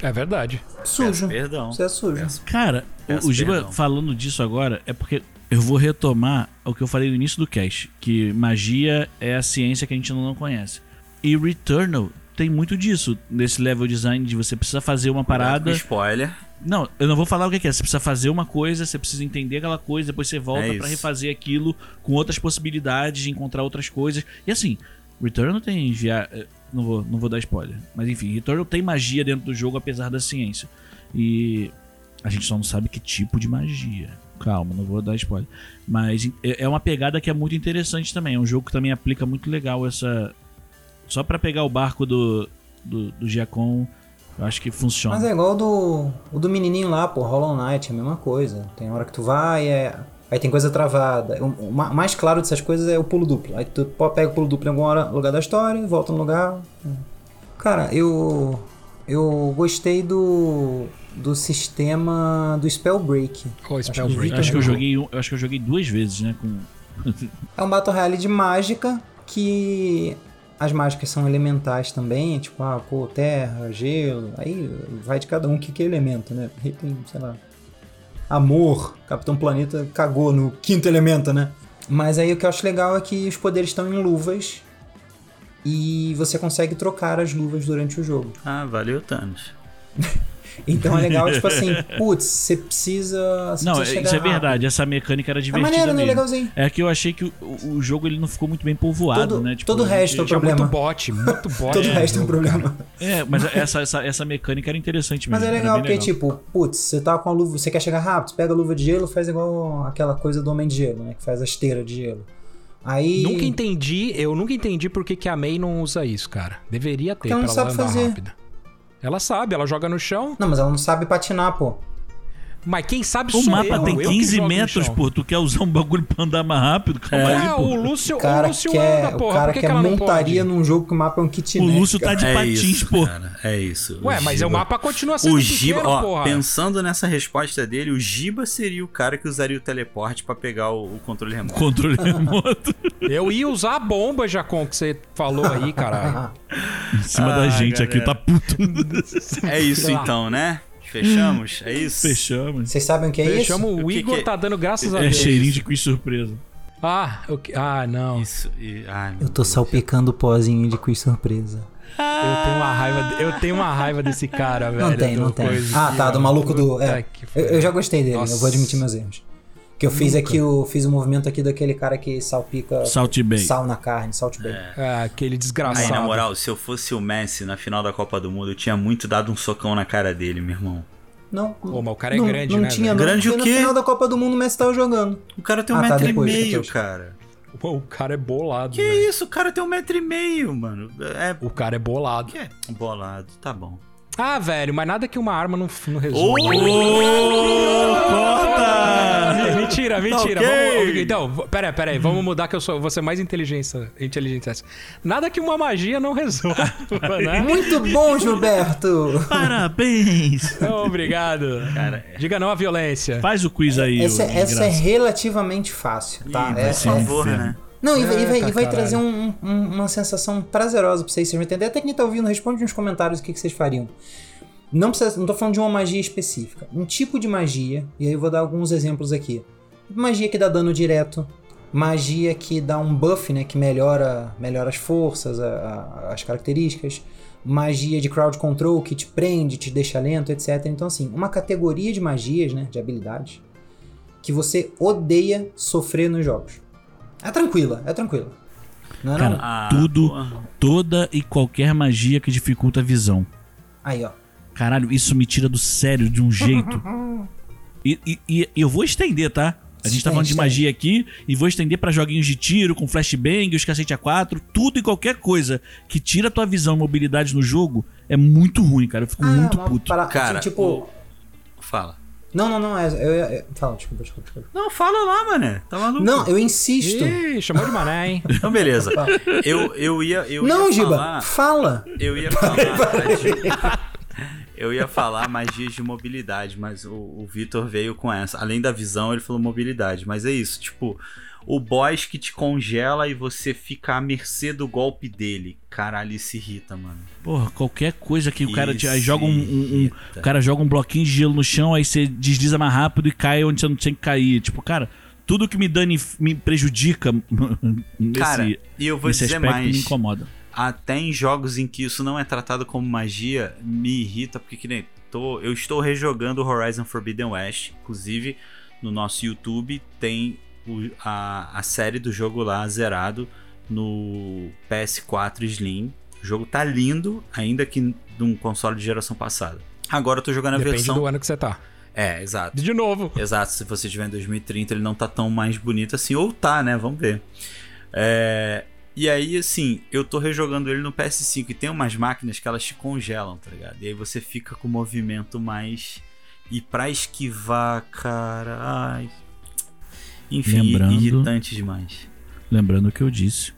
É verdade. Sujo. Peço perdão. Você é sujo. Peço- Cara, o- Peço o Giba perdão. falando disso agora é porque eu vou retomar o que eu falei no início do cast, que magia é a ciência que a gente não conhece. E Returnal tem muito disso, nesse level design de você precisa fazer uma parada. Com spoiler. Não, eu não vou falar o que é. Você precisa fazer uma coisa, você precisa entender aquela coisa, depois você volta É pra isso. refazer aquilo com outras possibilidades de encontrar outras coisas. E assim, Returnal tem via... eh, não vou, não vou dar spoiler, mas enfim, Returnal tem magia dentro do jogo apesar da ciência. E a gente só não sabe que tipo de magia. Calma, não vou dar spoiler. Mas é é uma pegada que é muito interessante também. É um jogo que também aplica muito legal essa. Só pra pegar o barco do, do, do Giacom, eu acho que funciona. Mas é igual o do, o do menininho lá, pô, Hollow Knight, é a mesma coisa. Tem hora que tu vai, é, aí tem coisa travada. O, o ma- mais claro dessas coisas é o pulo duplo. Aí tu pega o pulo duplo em algum hora- lugar da história, volta no lugar. Cara, eu eu gostei do do sistema do Spellbreak. Acho que Spellbreak. o Acho que eu joguei, eu acho que eu joguei duas vezes, né? Com... É um Battle Royale de mágica que as mágicas são elementais também, tipo, ah, pô, terra, gelo, aí vai de cada um que que é elemento, né? Aí tem, sei lá, amor, Capitão Planeta cagou no quinto elemento, né? Mas aí o que eu acho legal é que os poderes estão em luvas e você consegue trocar as luvas durante o jogo. Ah, valeu, Thanos. Então é legal, tipo assim, putz, você precisa. Você Não, precisa isso é verdade. rápido. Essa mecânica era É divertida maneiro, né? Legalzinho. É que eu achei que o, o jogo ele não ficou muito bem povoado, Todo- né? Tipo, todo o resto é o Tinha muito problema. bot, muito bot. Todo o no resto é um problema. É, mas essa, essa, essa mecânica era interessante mesmo. Mas é era legal, porque, tipo, putz, você tá com a luva, você quer chegar rápido, pega a luva de gelo, faz igual aquela coisa do Homem de Gelo, né? Que faz a esteira de gelo. Aí. Nunca entendi, eu nunca entendi por que, que a May não usa isso, cara. Deveria ter Porque ela pra não ela sabe andar fazer. rápida. Ela sabe, ela joga no chão, Não, mas ela não sabe patinar, pô. Mas quem sabe O sou mapa eu, tem eu que 15 jogo no metros, pô. Tu quer usar um bagulho pra andar mais rápido? Calma aí, É, pô. o Lúcio, O cara o Lúcio quer, anda, porra. o cara que, quer montaria num jogo que o mapa é um kitnet. O Lúcio tá de é patins, isso, pô. cara. É isso. Ué, mas é o Giba- mapa continua sendo O pequeno, Giba, ó, porra. pensando nessa resposta dele, o Giba seria o cara que usaria o teleporte pra pegar o, o controle remoto. Controle remoto Eu ia usar a bomba, Jacon, que você falou aí, caralho. em cima da Ah, gente aqui, galera. tá puto. É isso então, né? Fechamos? É isso? Fechamos. Vocês sabem o que é isso? Fechamos, o O que Igor que é? tá dando graças a É Deus. cheirinho de quiz surpresa. Ah, que- ah, não. Isso. E, ai, Eu tô Deus. salpicando o pozinho de quiz surpresa. Eu tenho uma raiva, eu tenho uma raiva desse cara, velho. Não tem, não tem. Ah, tá, do maluco do. É. que Eu, eu já gostei dele, Nossa. eu vou admitir meus erros. Que eu fiz aqui, eu fiz o movimento aqui daquele cara que salpica Salt Bay. sal na carne, salt bay. É, aquele desgraçado. Aí, na moral, se eu fosse o Messi na final da Copa do Mundo, eu tinha muito dado um socão na cara dele, meu irmão. Não, Pô, mas o cara é não, grande, não né, tinha, não. Grande o quê? No final da Copa do Mundo o Messi tava jogando. O cara tem um Ah, tá, metro depois, e meio, depois. cara. Pô, o cara é bolado, Que velho. isso? O cara tem um metro e meio, mano. É. O cara é bolado. Que é? Bolado, tá bom. Ah, velho, mas nada que uma arma não, não resolva. Corta! Mentira, mentira. ok. Vamos, então, v- pera, pera aí, vamos mudar que eu sou, vou ser mais inteligência, inteligente. essa. Nada que uma magia não resolva, né? Muito bom, Gilberto! Parabéns! Obrigado. Cara, é. Diga não à violência. Faz o quiz aí, Essa, essa é relativamente fácil, tá? Ih, vai Essa é- um favor, né? Não, e, vai- e vai, Eita, e vai trazer um- um- uma sensação prazerosa pra vocês, vocês vão entender. Até quem tá ouvindo, responde nos comentários o que, que vocês fariam. Não precisa, não tô falando de uma magia específica. Um tipo de magia, e aí eu vou dar alguns exemplos aqui. Magia que dá dano direto, magia que dá um buff, né, que melhora, melhora as forças, a- a- as características, magia de crowd control que te prende, te deixa lento, etc. Então assim, uma categoria de magias, né, de habilidades que você odeia sofrer nos jogos. É tranquila, é tranquila. Não é Cara, não? Ah, Tudo. porra. Toda e qualquer magia que dificulta a visão. Aí, ó. Caralho, isso me tira do sério de um jeito. E, e- e eu vou estender, tá? A gente tá falando de estende. magia aqui e vou estender pra joguinhos de tiro, com flashbang, os cacete A4, tudo e qualquer coisa que tira a tua visão e mobilidade no jogo é muito ruim, cara. Eu fico muito uma puto. para- Cara, tipo, o- Fala. Não, não, não, é, eu, eu- fala, desculpa, desculpa, desculpa. Não, fala lá, mané. Tá maluco? Não, eu insisto. Ih, chamou de mané, hein? Então, beleza. Eu, eu ia. Eu não, ia Giba, falar, fala. Eu ia falar. Eu ia falar magias de mobilidade, mas o, o Vitor veio com essa. Além da visão, ele falou mobilidade. Mas é isso, tipo, o boss que te congela e você fica à mercê do golpe dele. Caralho, isso irrita, mano. Porra, qualquer coisa que o cara te, joga um, um- um- o cara joga um bloquinho de gelo no chão, aí você desliza mais rápido e cai onde você não tinha que cair. Tipo, cara, tudo que me dane me prejudica nesse, Cara, e eu vou nesse dizer aspecto me mais. incomoda. até em jogos em que isso não é tratado como magia, me irrita, porque que nem tô, eu estou rejogando Horizon Forbidden West, inclusive no nosso YouTube tem o- a, a série do jogo lá zerado no PS4 Slim. O jogo tá lindo, ainda que num console de geração passada. Agora eu tô jogando a Depende versão. do ano que você tá. É, exato. De novo. Exato, se você tiver em 2030, ele não tá tão mais bonito assim, ou tá, né? Vamos ver. É, E aí, assim, eu tô rejogando ele no PS5 e tem umas máquinas que elas te congelam, tá ligado? E aí você fica com o movimento mais. E pra esquivar, cara. Ai. Enfim, Lembrando- irritante demais. Lembrando o que eu disse.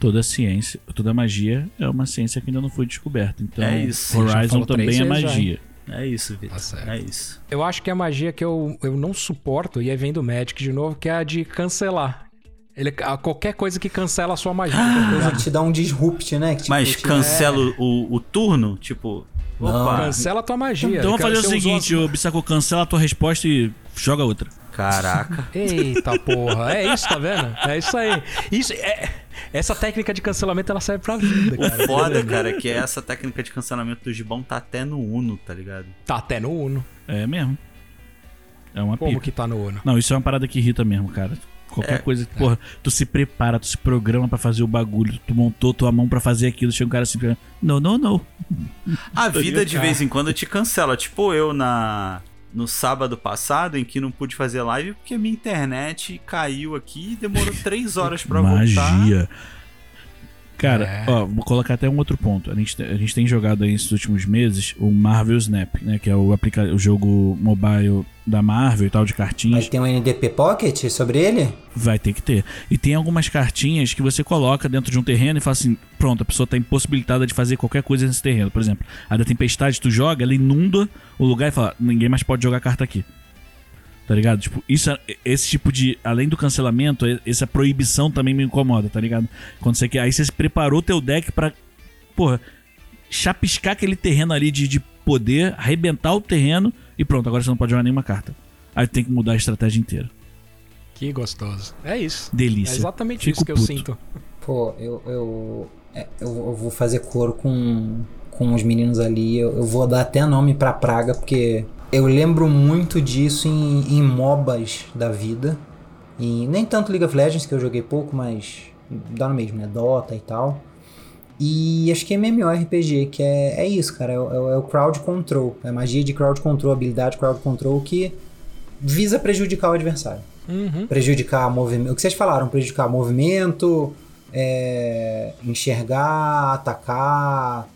Toda ciência, toda magia é uma ciência que ainda não foi descoberta. Então, É isso. Horizon também é vezes já, magia. É isso, Vitor. Tá é isso. Eu acho que é a magia que eu, eu não suporto, e aí vem do Magic de novo, que é a de cancelar. Ele, a- qualquer coisa que cancela a sua magia. que te dá um disrupt, né? Que, tipo, Mas cancela o, o turno, tipo. Não. Opa, Cancela a tua magia. Então vamos fazer o usou seguinte, as- ô Bissacô, cancela a tua resposta e joga outra. Caraca. Eita porra, é isso, tá vendo? É isso aí. Isso é, essa técnica de cancelamento ela serve pra vida, O cara. foda, cara, é que essa técnica de cancelamento do gibão tá até no Uno, tá ligado? Tá até no Uno. É mesmo. É uma Como pica. que tá no Uno? Não, isso é uma parada que irrita mesmo, cara. Qualquer É. coisa que, porra, tu se prepara, tu se programa pra fazer o bagulho, tu montou tua mão pra fazer aquilo, chega um cara assim, não, não, não. A vida de cara. vez em quando te cancela. Tipo eu na no sábado passado, em que não pude fazer live porque a minha internet caiu aqui e demorou três horas pra voltar. Magia. Cara, É. ó, vou colocar até um outro ponto. A gente, a gente tem jogado aí esses últimos meses o Marvel Snap, né? Que é o, aplica o jogo mobile da Marvel e tal, de cartinhas. Mas tem um NDP Pocket sobre ele? Vai ter que ter. E tem algumas cartinhas que você coloca dentro de um terreno e fala assim: pronto, a pessoa tá impossibilitada de fazer qualquer coisa nesse terreno. Por exemplo, a da tempestade, tu joga, ela inunda o lugar e fala: ninguém mais pode jogar carta aqui. Tá ligado? Tipo, isso, é- esse tipo de. Além do cancelamento, e- essa proibição também me incomoda, tá ligado? Quando você quer. Aí você preparou teu deck pra. Porra, chapiscar aquele terreno ali de, de poder, arrebentar o terreno e pronto, agora você não pode jogar nenhuma carta. Aí tem que mudar a estratégia inteira. Que gostoso. É isso. É Delícia. exatamente Fico isso que eu puto. sinto. Pô, eu, eu, é, eu, eu vou fazer coro com, com os meninos ali. Eu, eu vou dar até nome pra praga, porque eu lembro muito disso em, em MOBAs da vida. E nem tanto League of Legends, que eu joguei pouco, mas dá no mesmo, né? Dota e tal. E acho que MMORPG, que é, é isso, cara. É, o- é é o crowd control. É a magia de crowd control, habilidade crowd control que visa prejudicar o adversário Uhum. prejudicar movimento. O que vocês falaram, prejudicar movimento, é, enxergar, atacar,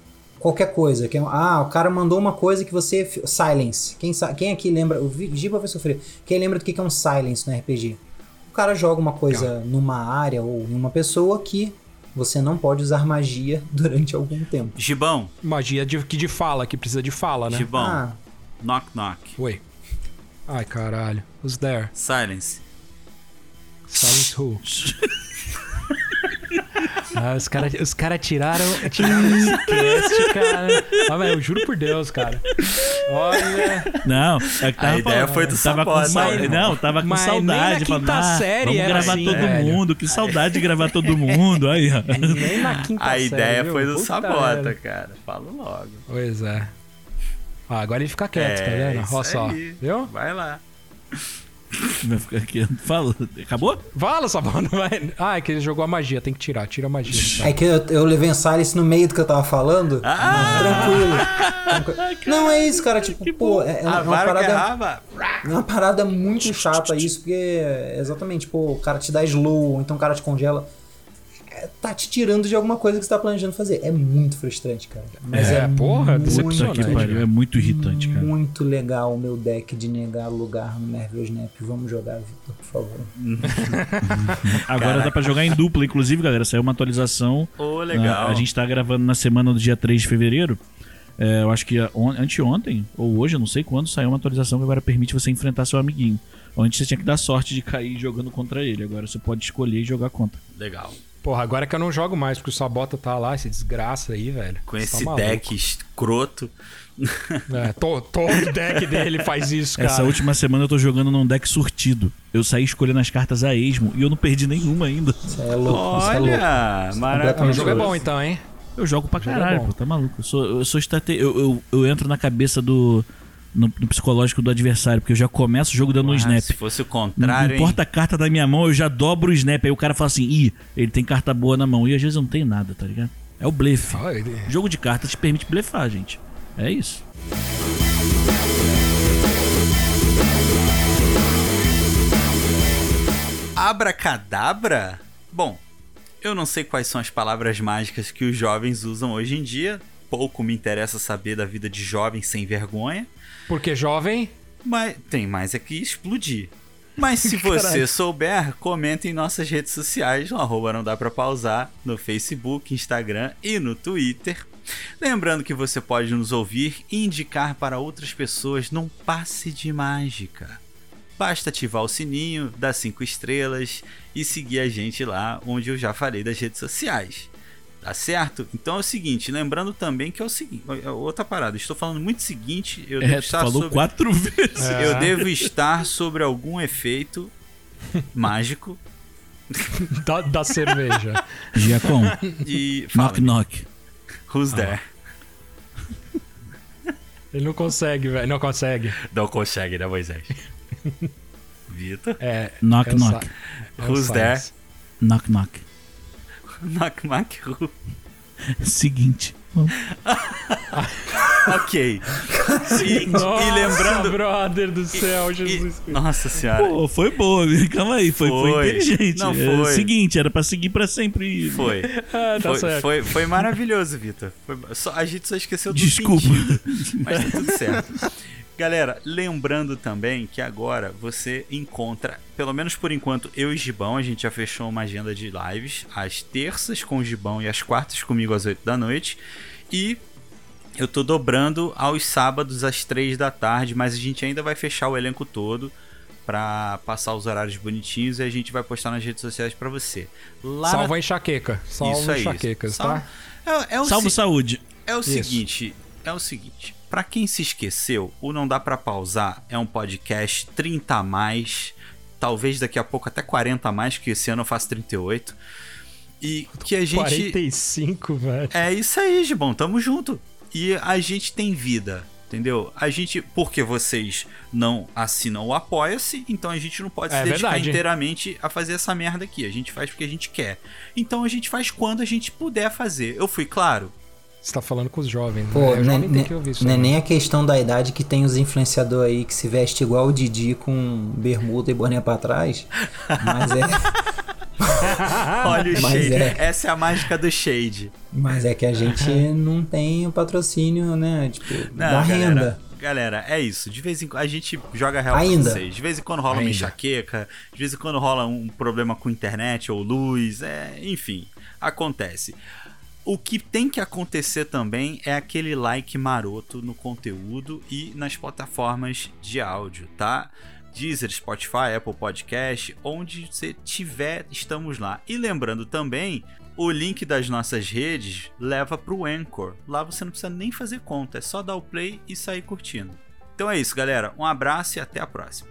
qualquer coisa. Que, é- ah, o cara mandou uma coisa que você. Silence. Quem, sa- quem aqui lembra? O Giba vai sofrer. Quem lembra do que que é um silence no RPG? O cara joga uma coisa numa área ou em uma pessoa que você não pode usar magia durante algum tempo. Gibão, Magia de, que de fala, que precisa de fala, né? Gibão, Ah, knock knock. Oi. Ai, caralho. Who's there? Silence. Silence who? Ah, os caras os cara tiraram, tiraram esse cast, cara. Ah, velho, eu juro por Deus, cara. Olha. Não, é que tava A ideia falando, foi do tava com né? Não, tava com Mas nem na saudade. quinta falando, ah, série vamos gravar assim, todo velho. mundo. Que saudade de gravar todo mundo. Aí, ó. Nem na quinta A série, ideia viu? foi do Puta Sabota, merda. cara. Falo logo. Pois é. Ah, agora ele fica quieto, tá É, vendo? isso Olha só. aí. Viu? Vai lá. Vai ficar aqui. Fala. Acabou? Fala, Sabota. Vai. Ah, é que ele jogou a magia. Tem que tirar. Tira a magia. É que eu, eu levei um silence no meio do que eu tava falando. Tranquilo. Tranquilo. Não, é isso, cara. Tipo, pô, é, é uma, é uma parada. É uma parada muito chata isso, porque é exatamente, pô, o cara te dá slow, ou então o cara te congela. Tá te tirando de alguma coisa que você tá planejando fazer. É muito frustrante, cara. Mas É, é, porra, muito, decepcionante. Que pariu. É muito irritante, cara. muito legal o meu deck de negar lugar no Marvel Snap. Vamos jogar, Victor, por favor. Agora dá pra jogar em dupla, inclusive, galera. Saiu uma atualização. Ô, legal. Ah, a gente tá gravando na semana do dia 3 de fevereiro. É, eu acho que on- anteontem, ou hoje, eu não sei quando, saiu uma atualização que agora permite você enfrentar seu amiguinho. Antes você tinha que dar sorte de cair jogando contra ele. Agora você pode escolher e jogar contra. Legal. Porra, agora que eu não jogo mais, porque o Sabota tá lá, esse desgraça aí, velho. Com Você esse tá deck escroto. É, to- todo deck dele faz isso, cara. Essa última semana eu tô jogando num deck surtido. Eu saí escolhendo as cartas a esmo e eu não perdi nenhuma ainda. Isso é louco, isso é louco. Olha, O maravilhoso. jogo é bom então, hein? Eu jogo pra O é caralho, bom. pô, tá maluco. Eu sou, eu sou estrate... eu, eu, eu entro na cabeça do. No, no psicológico do adversário, porque eu já começo o jogo dando um Ah, snap. Se fosse o Não contrário, hein? importa a carta da minha mão, eu já dobro o snap. Aí o cara fala assim: ih, ele tem carta boa na mão. E às vezes eu não tenho nada, tá ligado? É o blefe. Ah, ele- Jogo de cartas te permite blefar, gente. É isso. Abracadabra? Bom, eu não sei quais são as palavras mágicas que os jovens usam hoje em dia. Pouco me interessa saber da vida de jovem sem vergonha. Porque jovem. Mas tem mais aqui explodir. Mas se você Caralho. souber, comenta em nossas redes sociais, no arroba não dá pra pausar, no Facebook, Instagram e no Twitter. Lembrando que você pode nos ouvir e indicar para outras pessoas num passe de mágica. Basta ativar o sininho, dar 5 estrelas e seguir a gente lá onde eu já falei das redes sociais. Tá certo? Então é o seguinte, lembrando também que é o seguinte, é outra parada, estou falando muito seguinte, eu devo É, tu estar falou sobre... quatro vezes. É. Eu devo estar sobre algum efeito mágico Da, da cerveja. Giacom, e fala knock knock. Who's there? Ele não consegue, velho. Não consegue. Não consegue, né, Moisés? Vitor? É. Knock é knock. É Who's there? Knock knock. Knock, knock, who? Seguinte. Ok. E, Nossa, e lembrando. brother do céu, e- Jesus Cristo. nossa senhora. Pô, foi boa, calma aí, foi, foi Foi. inteligente. Não, É o foi. seguinte, era pra seguir pra sempre. Foi. Ah, tá Foi, certo. foi, foi maravilhoso, Vitor. A gente só esqueceu do Desculpa. sentido, mas tá tudo certo. Galera, lembrando também que agora você encontra, pelo menos por enquanto, eu e Gibão, a gente já fechou uma agenda de lives, às terças com o Gibão e às quartas comigo às 8 da noite. E eu tô dobrando aos sábados às 3 da tarde, mas a gente ainda vai fechar o elenco todo pra passar os horários bonitinhos e a gente vai postar nas redes sociais pra você. Lá Salva na... a enxaqueca. Isso Salva aí. enxaquecas, Salva- tá? É, é o Salvo se- saúde. é o Isso. seguinte, é o seguinte. Pra quem se esqueceu, o Não Dá Pra Pausar é um podcast 30 a mais, talvez daqui a pouco até 40 a mais, que esse ano eu faço 38. E que a gente 45, velho. É isso aí, Gibão, tamo junto. E a gente tem vida, entendeu? A gente, porque vocês não assinam o Apoia-se, então a gente não pode É se dedicar verdade. inteiramente a fazer essa merda aqui. A gente faz porque a gente quer. Então a gente faz quando a gente puder fazer. Eu fui claro? Você tá falando com os jovens. Pô, né? Não é, jovem tem não que ouvir isso. né? nem a questão da idade que tem os influenciadores aí que se veste igual o Didi com bermuda e boné pra trás. Mas é, Olha o Mas shade. é. Essa é a mágica do shade. mas é que a gente não tem o patrocínio, né? Tipo, Não, da galera, renda. Galera, é isso. De vez em quando a gente joga real Ainda. pra vocês. De vez em quando rola uma Ainda. enxaqueca, de vez em quando rola um problema com internet ou luz, é, enfim, acontece. O que tem que acontecer também é aquele like maroto no conteúdo e nas plataformas de áudio, tá? Deezer, Spotify, Apple Podcast, onde você tiver, estamos lá. E lembrando também, o link das nossas redes leva para o Anchor. Lá você não precisa nem fazer conta, é só dar o play e sair curtindo. Então é isso, galera. Um abraço e até a próxima.